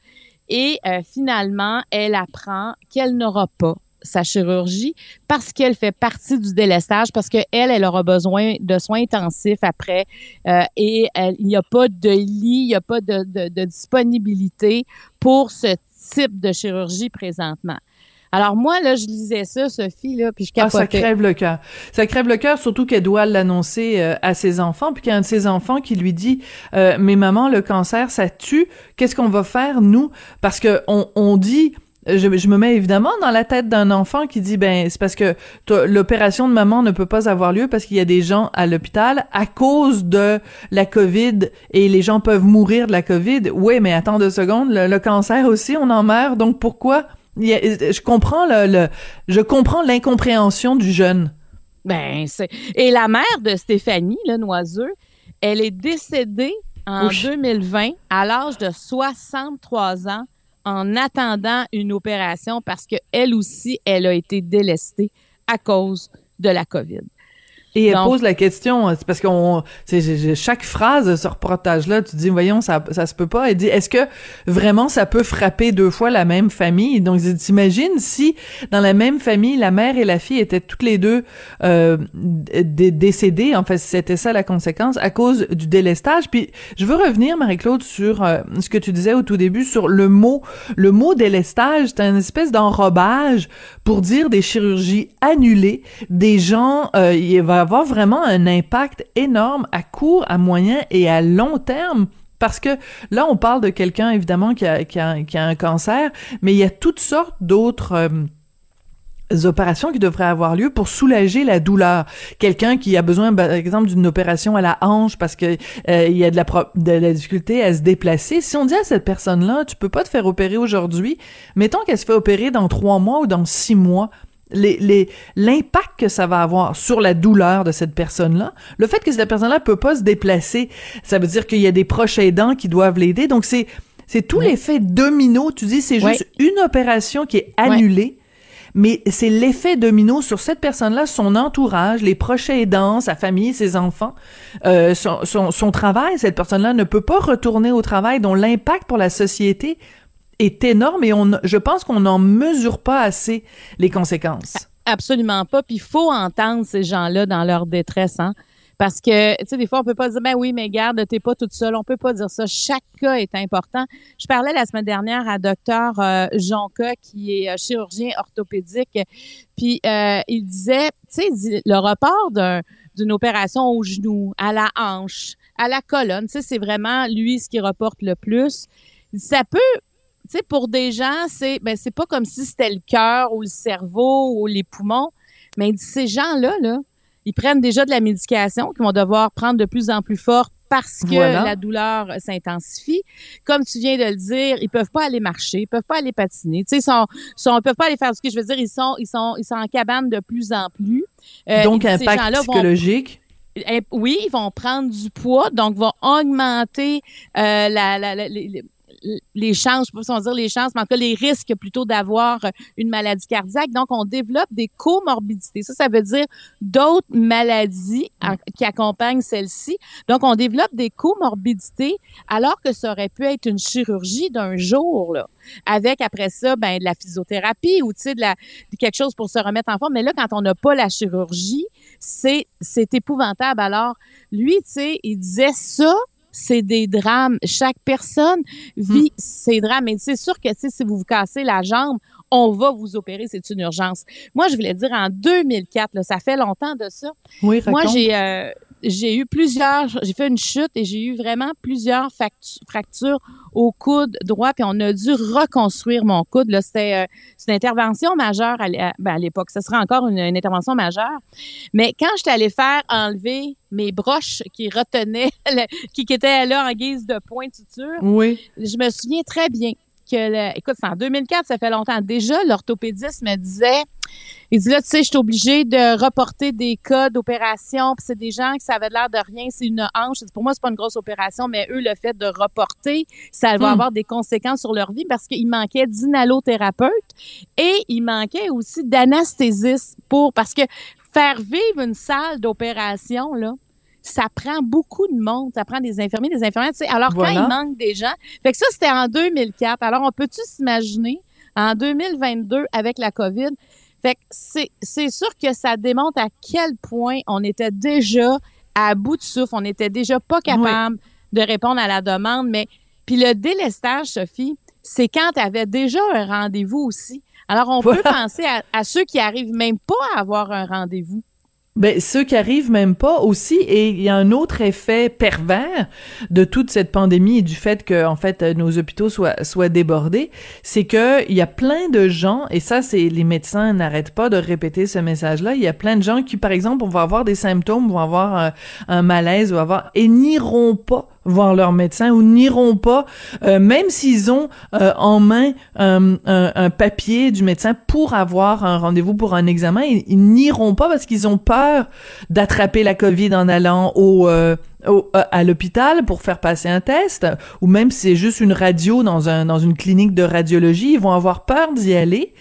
Et finalement, elle apprend qu'elle n'aura pas sa chirurgie parce qu'elle fait partie du délestage, parce qu'elle, elle aura besoin de soins intensifs après euh, et il n'y a pas de lit, il n'y a pas de, de, de, disponibilité pour ce type de chirurgie présentement. Alors moi là, je lisais ça, Sophie là, puis je capotais. Ah, ça crève le cœur. Ça crève le cœur, surtout qu'elle doit l'annoncer euh, à ses enfants, puis qu'il y a un de ses enfants qui lui dit euh, "Mais maman, le cancer, ça tue. Qu'est-ce qu'on va faire nous Parce que on, on dit je, je, me mets évidemment dans la tête d'un enfant qui dit ben c'est parce que l'opération de maman ne peut pas avoir lieu parce qu'il y a des gens à l'hôpital à cause de la Covid et les gens peuvent mourir de la Covid. Oui, mais attends deux secondes, le, cancer aussi on en meurt. Donc pourquoi? Je comprends le, je comprends l'incompréhension du jeune. Ben c'est et la mère de Stéphanie le Noiseux, elle est décédée en 2020 à l'âge de 63 ans en attendant une opération parce qu'elle aussi, elle a été délestée à cause de la COVID. Et elle pose la question, c'est parce qu'on, chaque phrase de ce reportage-là, tu dis, voyons, ça, ça se peut pas. Elle dit, est-ce que vraiment ça peut frapper deux fois la même famille? Donc, t'imagines si dans la même famille, la mère et la fille étaient toutes les deux euh, décédées. En fait, c'était ça la conséquence à cause du délestage. Puis, je veux revenir, Marie-Claude, sur euh, ce que tu disais au tout début sur le mot, le mot délestage. C'est une espèce d'enrobage pour dire des chirurgies annulées, des gens, euh, il va avoir vraiment un impact énorme à court, à moyen et à long terme. Parce que là, on parle de quelqu'un, évidemment, qui a, qui, a, un cancer, mais il y a toutes sortes d'autres... Euh, opérations qui devraient avoir lieu pour soulager la douleur. Quelqu'un qui a besoin, par exemple, d'une opération à la hanche parce que euh, il y a de la, de la difficulté à se déplacer. Si on dit à cette personne-là, tu peux pas te faire opérer aujourd'hui, mettons qu'elle se fait opérer dans trois mois ou dans six mois, les, l'impact que ça va avoir sur la douleur de cette personne-là, le fait que cette personne-là peut pas se déplacer, ça veut dire qu'il y a des proches aidants qui doivent l'aider. Donc c'est c'est tout l'effet domino. Tu dis c'est juste une opération qui est annulée. Mais c'est l'effet domino sur cette personne-là, son entourage, les proches aidants, sa famille, ses enfants, euh, son, son, son travail. Cette personne-là ne peut pas retourner au travail, dont l'impact pour la société est énorme et on, je pense qu'on n'en mesure pas assez les conséquences. Absolument pas. Puis il faut entendre ces gens-là dans leur détresse, hein. Parce que, tu sais, des fois, on peut pas dire, ben oui, mais garde, t'es pas toute seule. On peut pas dire ça. Chaque cas est important. Je parlais la semaine dernière à docteur euh, Jonca, qui est euh, chirurgien orthopédique, puis euh, il disait, tu sais, le report d'une opération au genou, à la hanche, à la colonne, tu sais, c'est vraiment lui ce qui reporte le plus. Ça peut sais, pour des gens, c'est ben c'est pas comme si c'était le cœur ou le cerveau ou les poumons, mais ces gens-là, là, ils prennent déjà de la médication qu'ils vont devoir prendre de plus en plus fort parce que la douleur s'intensifie. Comme tu viens de le dire, ils peuvent pas aller marcher, ils peuvent pas aller patiner. Tu sais, ils sont, sont, peuvent pas aller faire ce que je veux dire. Ils sont, ils sont, ils sont en cabane de plus en plus. Euh, donc, impact psychologique? oui, ils vont prendre du poids, donc vont augmenter euh, la, la, la les, chances, je ne sais pas dire les chances, mais en tout cas les risques plutôt d'avoir une maladie cardiaque. Donc, on développe des comorbidités. Ça, ça veut dire d'autres maladies qui accompagnent celle-ci. Donc, on développe des comorbidités alors que ça aurait pu être une chirurgie d'un jour, là, avec après ça, ben, de la physiothérapie ou, tu sais, de, la, de quelque chose pour se remettre en forme. Mais là, quand on n'a pas la chirurgie, c'est, c'est épouvantable. Alors, lui, tu sais, il disait ça, c'est des drames. Chaque personne vit ses drames. Et c'est sûr que si vous vous cassez la jambe, on va vous opérer, c'est une urgence. Moi, je voulais dire en 2004, là, ça fait longtemps de ça. Oui, Moi, raconte. j'ai euh, j'ai eu plusieurs, j'ai fait une chute et j'ai eu vraiment plusieurs fractures au coude droit, puis on a dû reconstruire mon coude. Là, c'était euh, une intervention majeure à ben, à l'époque. Ce sera encore une, une intervention majeure. Mais quand j'étais allée faire enlever mes broches qui retenaient, le- qui, qui étaient là en guise de point de suture, Oui. je me souviens très bien que, le- écoute, c'est en 2004, ça fait longtemps. Déjà, l'orthopédiste me disait, il dit là, tu sais, je suis obligée de reporter des cas d'opération, puis c'est des gens qui ça avait l'air de rien, c'est une hanche. Pour moi, c'est pas une grosse opération, mais eux, le fait de reporter, ça va Hmm. avoir des conséquences sur leur vie parce qu'il manquait d'inhalothérapeute et il manquait aussi d'anesthésiste pour, parce que faire vivre une salle d'opération, là, ça prend beaucoup de monde. Ça prend des infirmiers, des infirmières. Tu sais, alors, Voilà. quand il manque des gens, fait que ça, c'était en 2004. Alors, on peut-tu s'imaginer en 2022 avec la COVID? Fait que c'est, c'est sûr que ça démontre à quel point on était déjà à bout de souffle. On était déjà pas capable de répondre à la demande. Mais, puis le délestage, Sophie, c'est quand tu avais déjà un rendez-vous aussi. Alors, on peut penser à, à ceux qui arrivent même pas à avoir un rendez-vous. Ben, ceux qui arrivent même pas aussi, et il y a un autre effet pervers de toute cette pandémie et du fait que, en fait, euh, nos hôpitaux soient, soient débordés, c'est que il y a plein de gens, et ça, c'est, les médecins n'arrêtent pas de répéter ce message-là, il y a plein de gens qui, par exemple, vont avoir des symptômes, vont avoir un, un malaise, vont avoir, et n'iront pas voir leur médecin ou n'iront pas, euh, même s'ils ont euh, en main euh, un, un papier du médecin pour avoir un rendez-vous pour un examen, ils, n'iront pas parce qu'ils ont peur d'attraper la COVID en allant au, au- euh, à l'hôpital pour faire passer un test, ou même si c'est juste une radio dans un dans une clinique de radiologie, ils vont avoir peur d'y aller.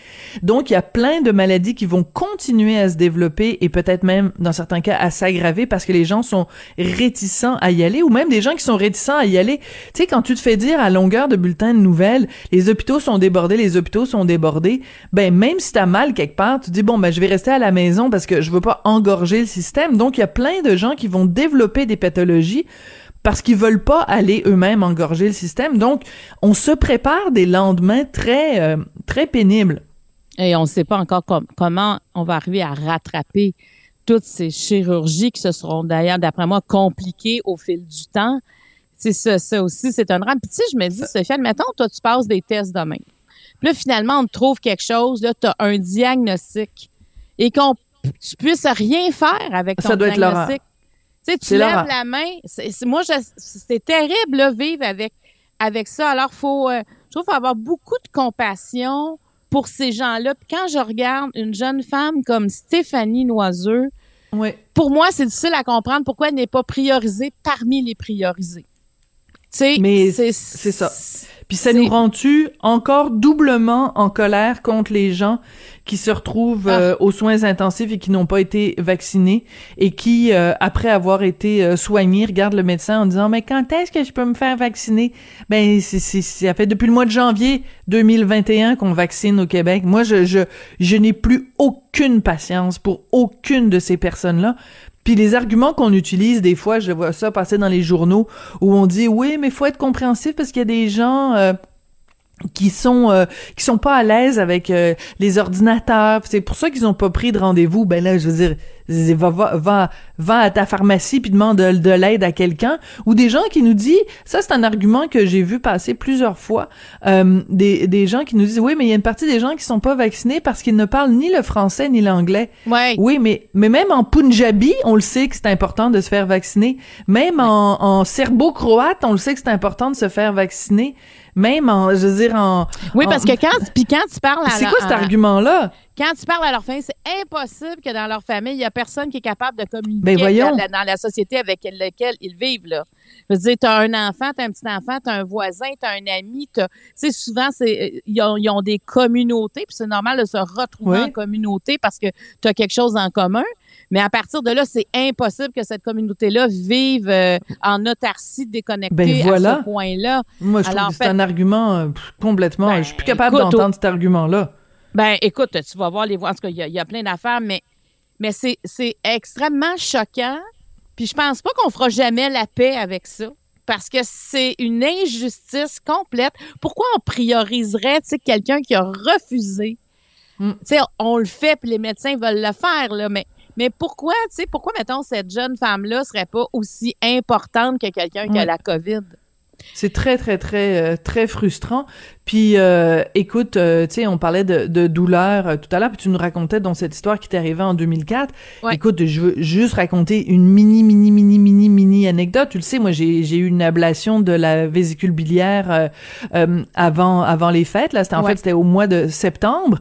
Donc il y a plein de maladies qui vont continuer à se développer et peut-être même dans certains cas à s'aggraver parce que les gens sont réticents à y aller ou même des gens qui sont réticents à y aller. Tu sais quand tu te fais dire à longueur de bulletins de nouvelles, les hôpitaux sont débordés, les hôpitaux sont débordés, ben même si t'as mal quelque part, tu dis bon ben je vais rester à la maison parce que je veux pas engorger le système. Donc il y a plein de gens qui vont développer des pathologies parce qu'ils veulent pas aller eux-mêmes engorger le système. Donc, on se prépare des lendemains très, euh, très pénibles. Et on ne sait pas encore com- comment on va arriver à rattraper toutes ces chirurgies qui se seront d'ailleurs, d'après moi, compliquées au fil du temps. C'est ça, ça aussi, c'est un drame. Puis tu sais, je me dis, Sophie, admettons, toi, tu passes des tests demain. Puis là, finalement, on te trouve quelque chose, là, tu as un diagnostic et qu'on tu puisses rien faire avec ton Ça doit être diagnostic. Tu sais, tu lèves la main. C'est, moi, c'est terrible, là, vivre avec, avec ça. Alors, faut, euh, je trouve qu'il faut avoir beaucoup de compassion pour ces gens-là. Puis quand je regarde une jeune femme comme Stéphanie Noiseux, pour moi, c'est difficile à comprendre pourquoi elle n'est pas priorisée parmi les priorisés. Tu sais, Mais c'est c'est ça. Puis ça nous rend-tu encore doublement en colère contre les gens qui se retrouvent Ah. euh, aux soins intensifs et qui n'ont pas été vaccinés et qui, euh, après avoir été euh, soignés, regardent le médecin en disant mais quand est-ce que je peux me faire vacciner? Ben c'est ça fait depuis le mois de janvier 2021 qu'on vaccine au Québec. Moi je je je n'ai plus aucune patience pour aucune de ces personnes-là. Puis les arguments qu'on utilise des fois, je vois ça passer dans les journaux où on dit oui, mais faut être compréhensif parce qu'il y a des gens euh, qui sont euh, qui sont pas à l'aise avec euh, les ordinateurs. C'est pour ça qu'ils ont pas pris de rendez-vous. Ben là, je veux dire, va va va, va à ta pharmacie puis demande de, de l'aide à quelqu'un. Ou des gens qui nous disent, ça c'est un argument que j'ai vu passer plusieurs fois. euh, des des gens qui nous disent oui, mais il y a une partie des gens qui sont pas vaccinés parce qu'ils ne parlent ni le français ni l'anglais. Ouais. Oui, mais mais même en Punjabi, on le sait que c'est important de se faire vacciner. Même en, en serbo-croate, on le sait que c'est important de se faire vacciner. Même en, je veux dire, en... Oui, en- parce que quand, puis quand tu parles à C'est quoi cet argument-là? Quand tu parles à leur famille, c'est impossible que dans leur famille, il y a personne qui est capable de communiquer Ben dans, la, dans la société avec laquelle ils vivent. Là. Je veux dire, tu as un enfant, tu as un petit enfant, tu as un voisin, tu as un ami. t'as- Tu sais, souvent, c'est ils ont, ils ont des communautés, puis c'est normal de se retrouver Oui. en communauté parce que tu as quelque chose en commun. Mais à partir de là, c'est impossible que cette communauté-là vive euh, en autarcie déconnectée Ben voilà. à ce point-là. Moi, je trouve que en c'est un argument euh, pff, complètement... je suis plus capable écoute, d'entendre cet argument-là. Ben, écoute, tu vas voir les voix. En tout cas, il y, a- il y a plein d'affaires, mais, mais c'est, c'est extrêmement choquant. Puis je pense pas qu'on fera jamais la paix avec ça. parce que c'est une injustice complète. Pourquoi on prioriserait quelqu'un qui a refusé? Mm. Tu sais, On le fait, puis les médecins veulent le faire, là, mais, mais pourquoi, tu sais, pourquoi, mettons, cette jeune femme-là serait pas aussi importante que quelqu'un qui a la COVID? C'est très, très, très, euh, très frustrant. Puis, euh, écoute, euh, tu sais, on parlait de, de douleur euh, tout à l'heure, puis tu nous racontais dans cette histoire qui t'est arrivée en 2004. Ouais. Écoute, je veux juste raconter une mini, mini, mini, mini, mini anecdote. Tu le sais, moi, j'ai eu une ablation de la vésicule biliaire avant, avant les fêtes. Là, c'était en Ouais. fait, c'était au mois de septembre.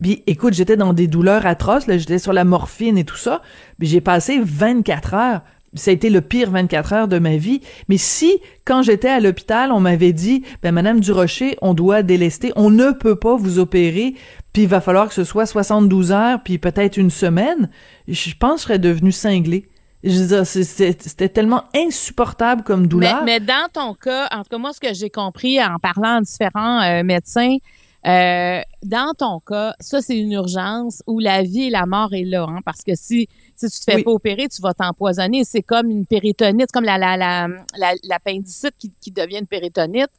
Puis, écoute, j'étais dans des douleurs atroces. Là, j'étais sur la morphine et tout ça. Puis, j'ai passé 24 heures ça a été le pire 24 heures de ma vie. Mais si, quand j'étais à l'hôpital, on m'avait dit, ben, Madame Durocher, on doit délester, on ne peut pas vous opérer, puis il va falloir que ce soit 72 heures, puis peut-être une semaine, je pense que je serais devenue cinglée. Je c'était tellement insupportable comme Mais, douleur. mais dans ton cas, en tout cas, moi, ce que j'ai compris en parlant à différents euh, médecins, euh, dans ton cas, ça, c'est une urgence où la vie et la mort est là. hein, parce que si, si tu te fais Oui. pas opérer, tu vas t'empoisonner. C'est comme une péritonite, comme la, la, la, la- l'appendicite qui, qui devient une péritonite.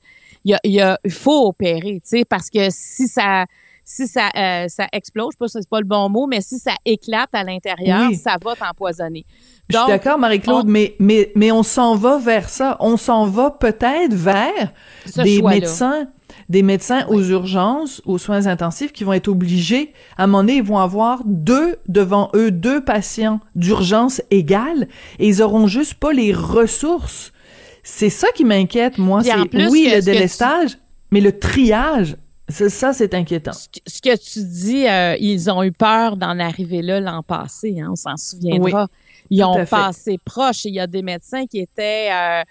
Il, y a, il, y a- il faut opérer, tu sais, parce que si ça si ça, euh, ça explose, je sais pas si c'est pas le bon mot, mais si ça éclate à l'intérieur, Oui. ça va t'empoisonner. Je suis d'accord, Marie-Claude, on- mais, mais, mais on s'en va vers ça. On s'en va peut-être vers Ce des choix-là. médecins, des médecins aux urgences, aux soins intensifs qui vont être obligés, à un moment donné, ils vont avoir deux devant eux, deux patients d'urgence égale, et ils auront juste pas les ressources. C'est ça qui m'inquiète, moi. C'est oui, le délestage, mais le triage, ça, c'est inquiétant. ce que tu dis, euh, ils ont eu peur d'en arriver là l'an passé, hein, on s'en souviendra. ils ont passé proche et il y a des médecins qui étaient euh,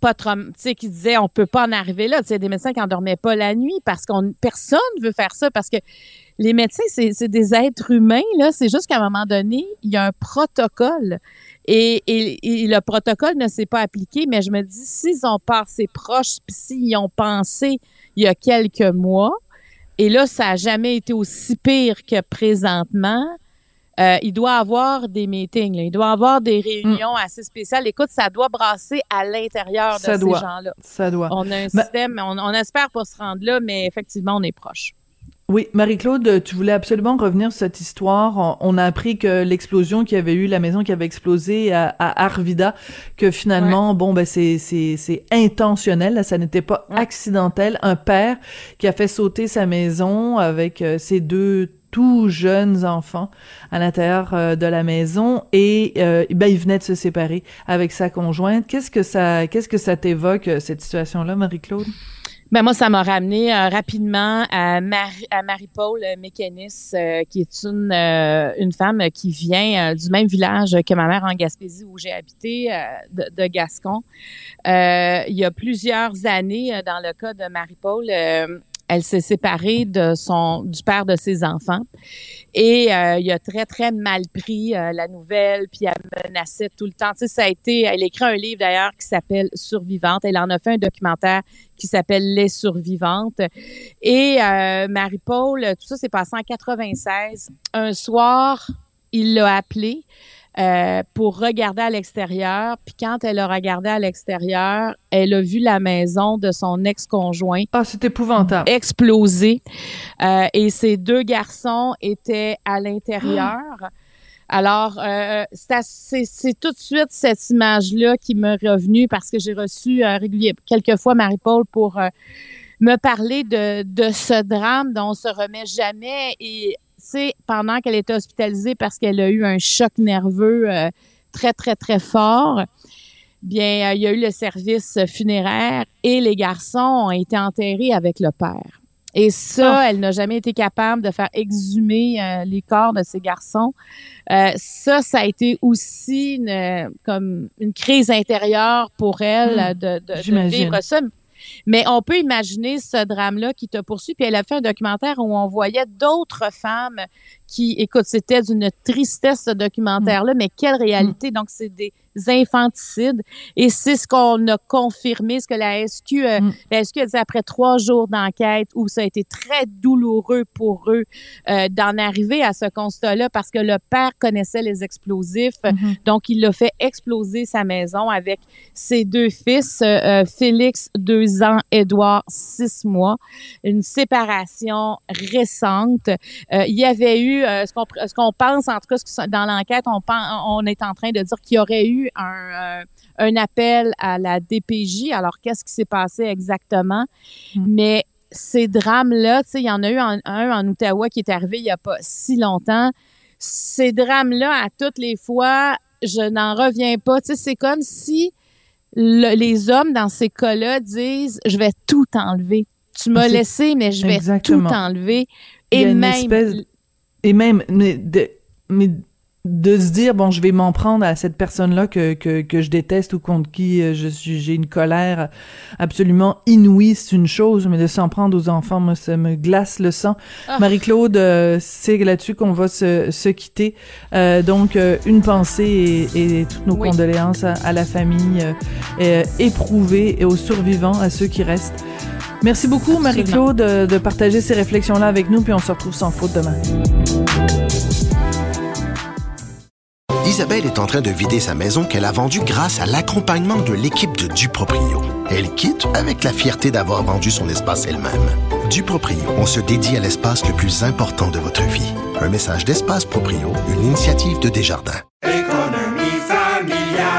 pas trop, qui disaient on peut pas en arriver là. Tu sais, des médecins qui endormaient pas la nuit parce qu'on personne veut faire ça parce que les médecins c'est c'est des êtres humains là. C'est juste qu'à un moment donné il y a un protocole et, et, et le protocole ne s'est pas appliqué. Mais je me dis s'ils ont passé proche puis s'ils ont pensé il y a quelques mois et là, ça n'a jamais été aussi pire que présentement. Euh, il doit avoir des meetings, là. il doit avoir des réunions assez spéciales. Écoute, ça doit brasser à l'intérieur de Ça ces gens-là. Ça doit. On a un système, on, on espère pas se rendre là, mais effectivement, on est proche. Oui, Marie-Claude, tu voulais absolument revenir sur cette histoire. On, a appris que l'explosion qu'il y avait eu, la maison qui avait explosé à, à Arvida, que finalement, bon, ben c'est intentionnel. là, ça n'était pas accidentel. Un père qui a fait sauter sa maison avec euh, ses deux tout jeunes enfants à l'intérieur euh, de la maison et euh, ben il venait de se séparer avec sa conjointe. Qu'est-ce que ça qu'est-ce que ça t'évoque euh, cette situation-là, Marie-Claude? Ben moi, ça m'a ramené rapidement à, Marie, à Marie-Paul Mécanis, qui est une, une femme qui vient du même village que ma mère en Gaspésie où j'ai habité, de, de Gascon. Il y a plusieurs années, dans le cas de Marie-Paul, elle s'est séparée de son du père de ses enfants et euh, il a très très mal pris euh, la nouvelle puis elle menaçait tout le temps. Tu sais, ça a été. Elle écrit un livre d'ailleurs qui s'appelle Survivante. Elle en a fait un documentaire qui s'appelle Les Survivantes. Et euh, Marie-Paul, tout ça s'est passé en 96. Un soir, il l'a appelée. Euh, pour regarder à l'extérieur. Puis quand elle a regardé à l'extérieur, elle a vu la maison de son ex-conjoint. Ah, c'est épouvantable. Exploser. Euh, et ses deux garçons étaient à l'intérieur. Alors, euh, c'est tout de suite cette image-là qui m'est revenue parce que j'ai reçu régulièrement quelques fois Marie-Paul pour me parler de, de ce drame dont on se remet jamais. Et c'est pendant qu'elle était hospitalisée parce qu'elle a eu un choc nerveux euh, très, très, très fort. Bien, euh, il y a eu le service funéraire et les garçons ont été enterrés avec le père. Et ça, elle n'a jamais été capable de faire exhumer euh, les corps de ces garçons. Ça, ça a été aussi une, comme une crise intérieure pour elle Hmm. de, de- vivre ça. Mais on peut imaginer ce drame-là qui te poursuit. Puis elle a fait un documentaire où on voyait d'autres femmes qui, écoute, c'était d'une tristesse ce documentaire-là, mais quelle réalité. Donc, c'est des infanticides. Et c'est ce qu'on a confirmé, ce que la SQ, euh, Mm. la SQ a dit après trois jours d'enquête où ça a été très douloureux pour eux euh, d'en arriver à ce constat-là parce que le père connaissait les explosifs. Mhm. Donc, il l'a fait exploser sa maison avec ses deux fils, euh, Félix, deux ans, Édouard, six mois. Une séparation récente. Euh, il y avait eu, ce qu'on qu'on pense, en tout cas, dans l'enquête, on est en train de dire qu'il y aurait eu un, euh, un appel à la DPJ. Alors, qu'est-ce qui s'est passé exactement? Mais ces drames-là, tu sais, il y en a eu un, un en Ottawa qui est arrivé il n'y a pas si longtemps. Ces drames-là, à toutes les fois, je n'en reviens pas. Tu sais, c'est comme si le- les hommes, dans ces cas-là, disent « je vais tout enlever. Tu m'as laissé, mais je vais Exactement. tout enlever. » Il y Et a une même... espèce- et même mais de, mais de se dire bon je vais m'en prendre à cette personne là que, que, que je déteste ou contre qui euh, je suis j'ai une colère absolument inouïe c'est une chose mais de s'en prendre aux enfants moi ça me glace le sang Ah. Marie-Claude euh, c'est là-dessus qu'on va se, se quitter Euh, donc euh, une pensée et, et toutes nos Oui. condoléances à, à la famille éprouvée et aux survivants à ceux qui restent Merci beaucoup, Marie-Claude, de, de partager ces réflexions-là avec nous, puis on se retrouve sans faute demain. Isabelle est en train de vider sa maison qu'elle a vendue grâce à l'accompagnement de l'équipe de Duproprio. Elle quitte avec la fierté d'avoir vendu son espace elle-même. Duproprio, on se dédie à l'espace le plus important de votre vie. Un message d'Espace Proprio, une initiative de Desjardins.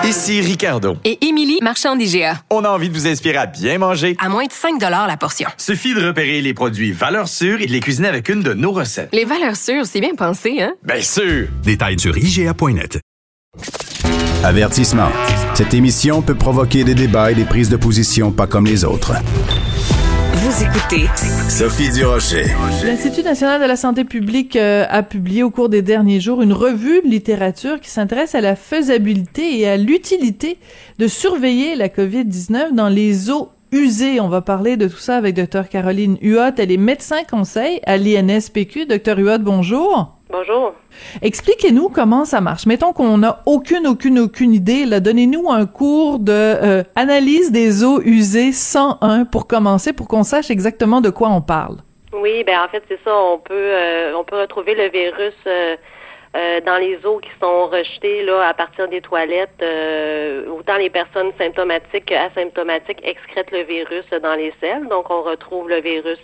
Ici Ricardo. Et Émilie, marchand d'IGA. On a envie de vous inspirer à bien manger. À moins de 5 la portion. Suffit de repérer les produits valeurs sûres et de les cuisiner avec une de nos recettes. Les valeurs sûres, c'est bien pensé, hein? Bien sûr! Détails sur IGA.net. Avertissement. Cette émission peut provoquer des débats et des prises de position pas comme les autres. Vous écoutez Sophie Durocher. L'Institut national de la santé publique euh, a publié au cours des derniers jours une revue de littérature qui s'intéresse à la faisabilité et à l'utilité de surveiller la COVID-19 dans les eaux usées. On va parler de tout ça avec Dr Caroline Huot. Elle est médecin conseil à l'INSPQ. Dr Huot, bonjour. Bonjour. Expliquez-nous comment ça marche. Mettons qu'on n'a aucune, aucune, aucune idée. Donnez-nous un cours de euh, analyse des eaux usées 101 pour commencer, pour qu'on sache exactement de quoi on parle. Oui, ben en fait c'est ça. On peut euh, on peut retrouver le virus euh, euh, dans les eaux qui sont rejetées là à partir des toilettes. Euh, autant les personnes symptomatiques qu'asymptomatiques excrètent le virus dans les selles. Donc on retrouve le virus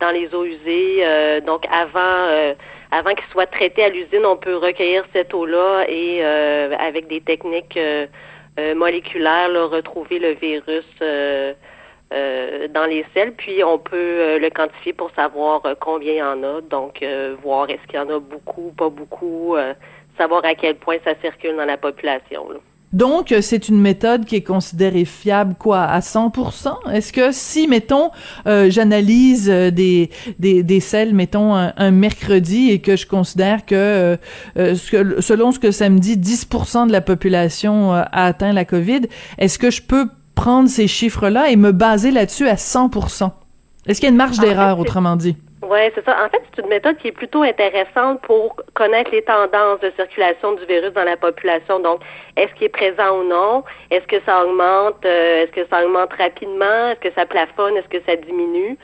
dans les eaux usées. Euh, donc avant euh, avant qu'il soit traité à l'usine, on peut recueillir cette eau-là et euh, avec des techniques euh, euh, moléculaires là, retrouver le virus. euh, euh, dans les selles, puis on peut le quantifier pour savoir combien il y en a, donc voir est-ce qu'il y en a beaucoup, pas beaucoup, savoir à quel point ça circule dans la population. là. Donc, c'est une méthode qui est considérée fiable, quoi, à 100%? Est-ce que si, mettons, euh, j'analyse euh, des, des, des selles, mettons, un, un mercredi et que je considère que, euh, ce que- selon ce que ça me dit, 10% de la population euh, a atteint la COVID, est-ce que je peux prendre ces chiffres-là et me baser là-dessus à 100%? Est-ce qu'il y a une marge d'erreur, autrement dit? Oui, c'est ça. En fait, c'est une méthode qui est plutôt intéressante pour connaître les tendances de circulation du virus dans la population. Donc, est-ce qu'il est présent ou non? Est-ce que ça augmente? euh, est-ce que ça augmente rapidement? Est-ce que ça plafonne? Est-ce que ça diminue?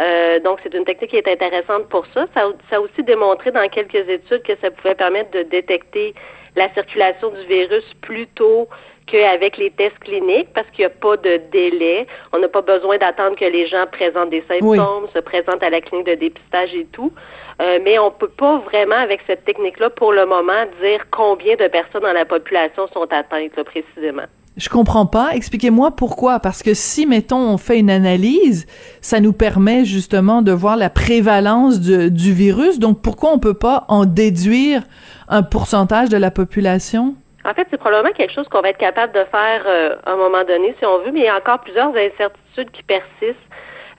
Euh, donc, c'est une technique qui est intéressante pour ça. ça. Ça a aussi démontré dans quelques études que ça pouvait permettre de détecter la circulation du virus plus tôt qu'avec les tests cliniques parce qu'il n'y a pas de délai. On n'a pas besoin d'attendre que les gens présentent des symptômes, se présentent à la clinique de dépistage et tout. Euh, mais on peut pas vraiment, avec cette technique-là, pour le moment, dire combien de personnes dans la population sont atteintes là, précisément. Je comprends pas. Expliquez-moi pourquoi. Parce que si, mettons, on fait une analyse, ça nous permet justement de voir la prévalence du, du virus. Donc, pourquoi on peut pas en déduire un pourcentage de la population? En fait, c'est probablement quelque chose qu'on va être capable de faire euh, à un moment donné, si on veut, mais il y a encore plusieurs incertitudes qui persistent.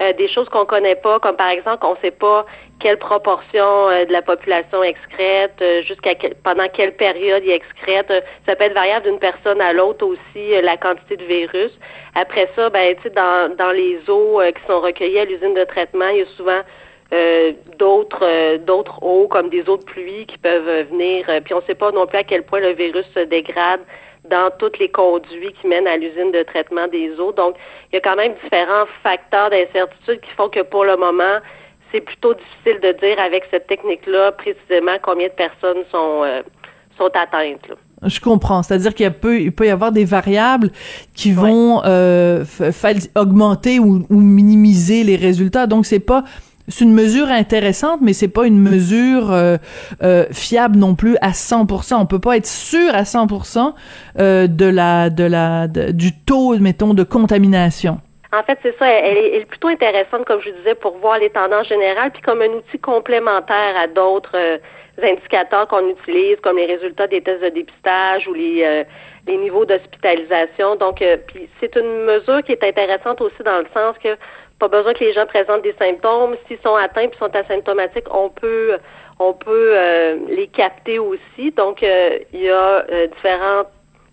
Euh, des choses qu'on connaît pas, comme par exemple, on ne sait pas quelle proportion euh, de la population excrète, euh, jusqu'à pendant quelle période il excrète. Euh, ça peut être variable d'une personne à l'autre aussi, la quantité de virus. Après ça, ben, tu sais, dans, dans les eaux qui sont recueillies à l'usine de traitement, il y a souvent d'autres d'autres eaux comme des eaux de pluie qui peuvent venir. puis on ne sait pas non plus à quel point le virus se dégrade dans tous les conduits qui mènent à l'usine de traitement des eaux. Donc, il y a quand même différents facteurs d'incertitude qui font que pour le moment, c'est plutôt difficile de dire avec cette technique-là précisément combien de personnes sont, euh, sont atteintes. Je comprends. C'est-à-dire qu'il peut, il peut y avoir des variables qui vont euh, augmenter ou, ou, minimiser les résultats. Donc, c'est pas c'est une mesure intéressante, mais c'est pas une mesure euh, euh, fiable non plus à 100%. On peut pas être sûr à 100% euh, de la de la du taux, mettons, de contamination. En fait, c'est ça. Elle est, plutôt intéressante, comme je disais, pour voir les tendances générales, puis comme un outil complémentaire à d'autres euh, indicateurs qu'on utilise, comme les résultats des tests de dépistage ou les, euh, les niveaux d'hospitalisation. Donc, euh, puis c'est une mesure qui est intéressante aussi dans le sens que pas besoin que les gens présentent des symptômes. S'ils sont atteints puis sont asymptomatiques, on peut on peut les capter aussi. Donc, il y a différents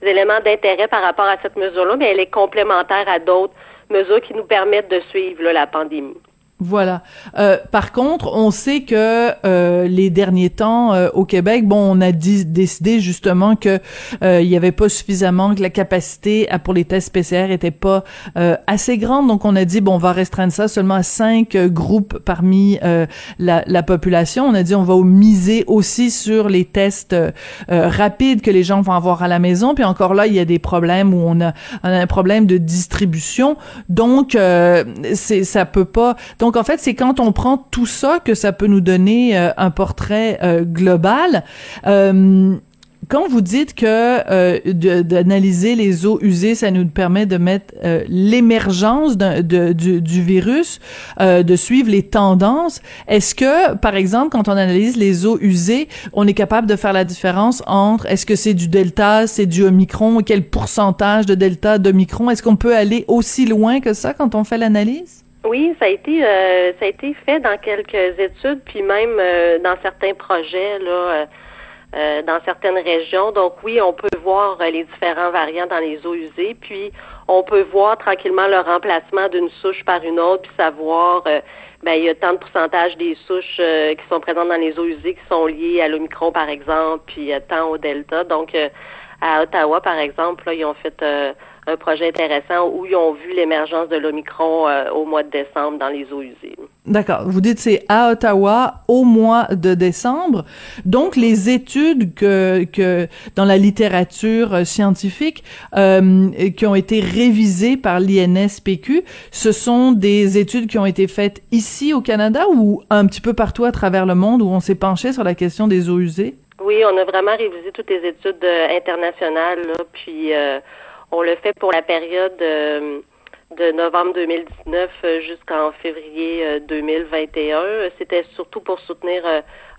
éléments d'intérêt par rapport à cette mesure-là, mais elle est complémentaire à d'autres mesures qui nous permettent de suivre la pandémie. Voilà. Euh, par contre, on sait que euh, les derniers temps euh, au Québec, bon, on a décidé justement que il y avait pas suffisamment que la capacité à, pour les tests PCR était pas assez grande, donc on a dit bon, on va restreindre ça seulement à cinq groupes parmi la, la, population. On a dit on va miser aussi sur les tests rapides que les gens vont avoir à la maison. Puis encore là, il y a des problèmes où on a, on a un problème de distribution, donc c'est ça peut pas. Donc en fait, c'est quand on prend tout ça que ça peut nous donner euh, un portrait euh, global. Euh, quand vous dites que d'analyser les eaux usées, ça nous permet de mettre l'émergence du, du, virus, de suivre les tendances, est-ce que, par exemple, quand on analyse les eaux usées, on est capable de faire la différence entre est-ce que c'est du delta, c'est du omicron, quel pourcentage de delta, d'omicron, est-ce qu'on peut aller aussi loin que ça quand on fait l'analyse? Oui, ça a été euh, ça a été fait dans quelques études, puis même euh, dans certains projets là, euh, dans certaines régions. Donc oui, on peut voir les différents variants dans les eaux usées, puis on peut voir tranquillement le remplacement d'une souche par une autre, puis savoir ben il y a tant de pourcentage des souches qui sont présentes dans les eaux usées qui sont liées à l'omicron par exemple, puis tant au delta. Donc à Ottawa par exemple, là, ils ont fait un projet intéressant où ils ont vu l'émergence de l'Omicron euh, au mois de décembre dans les eaux usées. D'accord. Vous dites c'est à Ottawa au mois de décembre. Donc les études que, que dans la littérature euh, scientifique euh, qui ont été révisées par l'INSPQ, ce sont des études qui ont été faites ici au Canada ou un petit peu partout à travers le monde où on s'est penché sur la question des eaux usées? Oui, on a vraiment révisé toutes les études internationales, là, puis on le fait pour la période euh, de novembre 2019 euh, jusqu'en février 2021. Euh, C'était surtout pour soutenir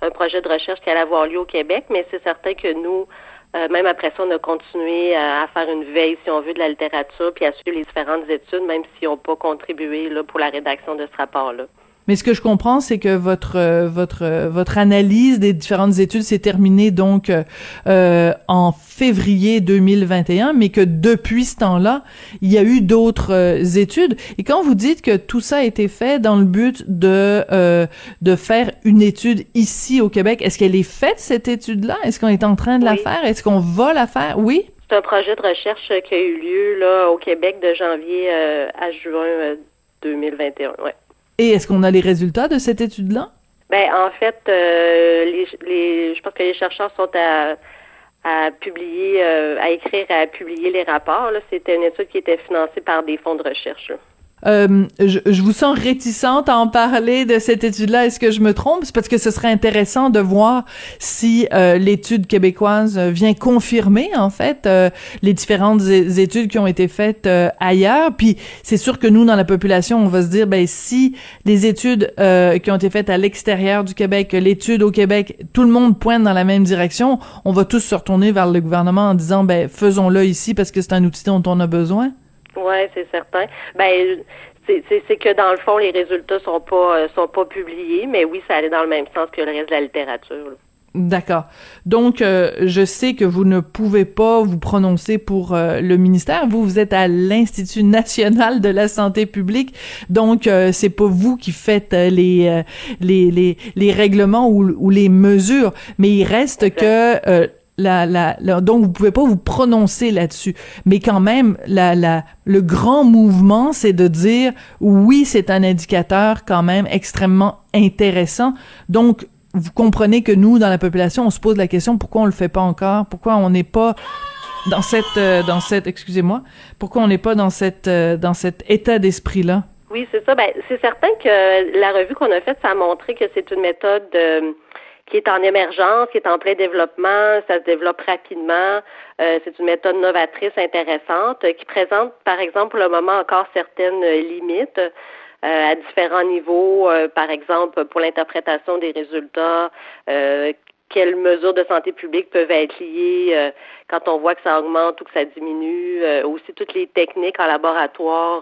un projet de recherche qui allait avoir lieu au Québec, mais c'est certain que nous, même après ça, on a continué à, faire une veille, si on veut, de la littérature, puis à suivre les différentes études, même si on n'a pas contribué là, pour la rédaction de ce rapport-là. Mais ce que je comprends, c'est que votre euh, votre euh, votre analyse des différentes études s'est terminée donc euh, en février 2021, mais que depuis ce temps-là, il y a eu d'autres études. Et quand vous dites que tout ça a été fait dans le but de de faire une étude ici au Québec, est-ce qu'elle est faite cette étude-là? Est-ce qu'on est en train de la faire? Est-ce qu'on va la faire? Oui? C'est un projet de recherche qui a eu lieu là au Québec de janvier à juin 2021. Ouais. Et est-ce qu'on a les résultats de cette étude-là? Ben, en fait, euh, je pense que les chercheurs sont à, à publier, euh, à écrire, à publier les rapports. C'était une étude qui était financée par des fonds de recherche. Euh, je, je, vous sens réticente à en parler de cette étude-là. Est-ce que je me trompe? C'est parce que ce serait intéressant de voir si euh, l'étude québécoise vient confirmer, en fait, euh, les différentes études qui ont été faites euh, ailleurs. Puis c'est sûr que nous, dans la population, on va se dire, ben si les études qui ont été faites à l'extérieur du Québec, l'étude au Québec, tout le monde pointe dans la même direction, on va tous se retourner vers le gouvernement en disant, ben faisons-le ici parce que c'est un outil dont on a besoin. Oui, c'est certain. Ben, c'est que dans le fond, les résultats sont pas euh, sont pas publiés, mais oui, ça allait dans le même sens que le reste de la littérature. D'accord. Donc, euh, je sais que vous ne pouvez pas vous prononcer pour euh, le ministère. Vous, vous êtes à l'Institut national de la santé publique. Donc, euh, c'est pas vous qui faites les, les, les, les règlements ou, ou, les mesures. Mais il reste que donc vous pouvez pas vous prononcer là-dessus. Mais quand même, la, la, le grand mouvement, c'est de dire oui, c'est un indicateur quand même extrêmement intéressant. Donc, vous comprenez que nous, dans la population, on se pose la question pourquoi on le fait pas encore, pourquoi on n'est pas dans cette, euh, dans cette, excusez-moi, pourquoi on n'est pas dans cette, euh, dans cet état d'esprit-là? Oui, c'est ça. Ben, c'est certain que la revue qu'on a faite, ça a montré que c'est une méthode euh, qui est en émergence, qui est en plein développement, ça se développe rapidement. c'est une méthode novatrice, intéressante, qui présente, par exemple, pour le moment encore certaines limites. Euh, à différents niveaux, euh, par exemple pour l'interprétation des résultats, euh, quelles mesures de santé publique peuvent être liées quand on voit que ça augmente ou que ça diminue, aussi toutes les techniques en laboratoire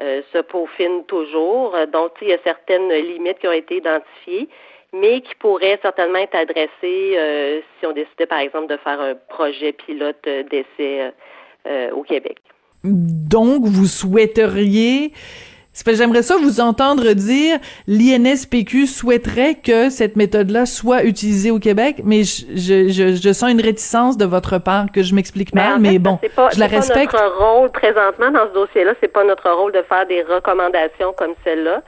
se peaufinent toujours. Donc, il y a certaines limites qui ont été identifiées, mais qui pourraient certainement être adressées si on décidait, par exemple, de faire un projet pilote d'essai au Québec. Donc, vous souhaiteriez J'aimerais ça vous entendre dire l'INSPQ souhaiterait que cette méthode-là soit utilisée au Québec, mais je, je, je, sens une réticence de votre part que je m'explique mal, mais, bon, je la respecte. Pas notre rôle présentement dans ce dossier-là, c'est pas notre rôle de faire des recommandations comme celle-là.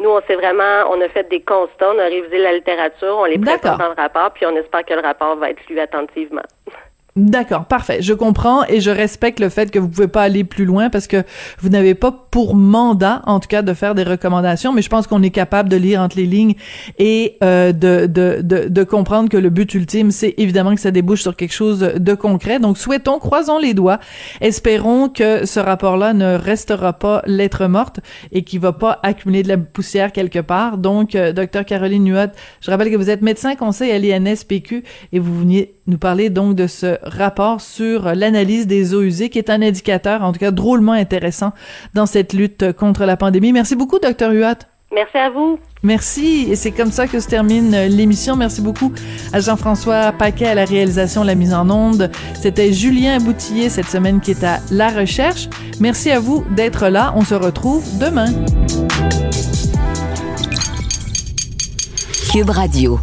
Nous, on s'est vraiment, on a fait des constats, on a révisé la littérature, on les présente dans le rapport, puis on espère que le rapport va être lu attentivement. D'accord, parfait. Je comprends et je respecte le fait que vous pouvez pas aller plus loin parce que vous n'avez pas pour mandat, en tout cas, de faire des recommandations. Mais je pense qu'on est capable de lire entre les lignes et euh, de, de, de, de, comprendre que le but ultime, c'est évidemment que ça débouche sur quelque chose de concret. Donc, souhaitons, croisons les doigts, espérons que ce rapport-là ne restera pas lettre morte et qu'il va pas accumuler de la poussière quelque part. Donc, euh, docteur Caroline Nuot, je rappelle que vous êtes médecin conseil à l'INSPQ et vous veniez nous parler donc de ce rapport sur l'analyse des eaux usées, qui est un indicateur, en tout cas drôlement intéressant, dans cette lutte contre la pandémie. Merci beaucoup, docteur Huat. Merci à vous. Merci. Et c'est comme ça que se termine l'émission. Merci beaucoup à Jean-François Paquet à la réalisation, la mise en onde. C'était Julien Boutillier cette semaine qui est à la recherche. Merci à vous d'être là. On se retrouve demain. Cube Radio.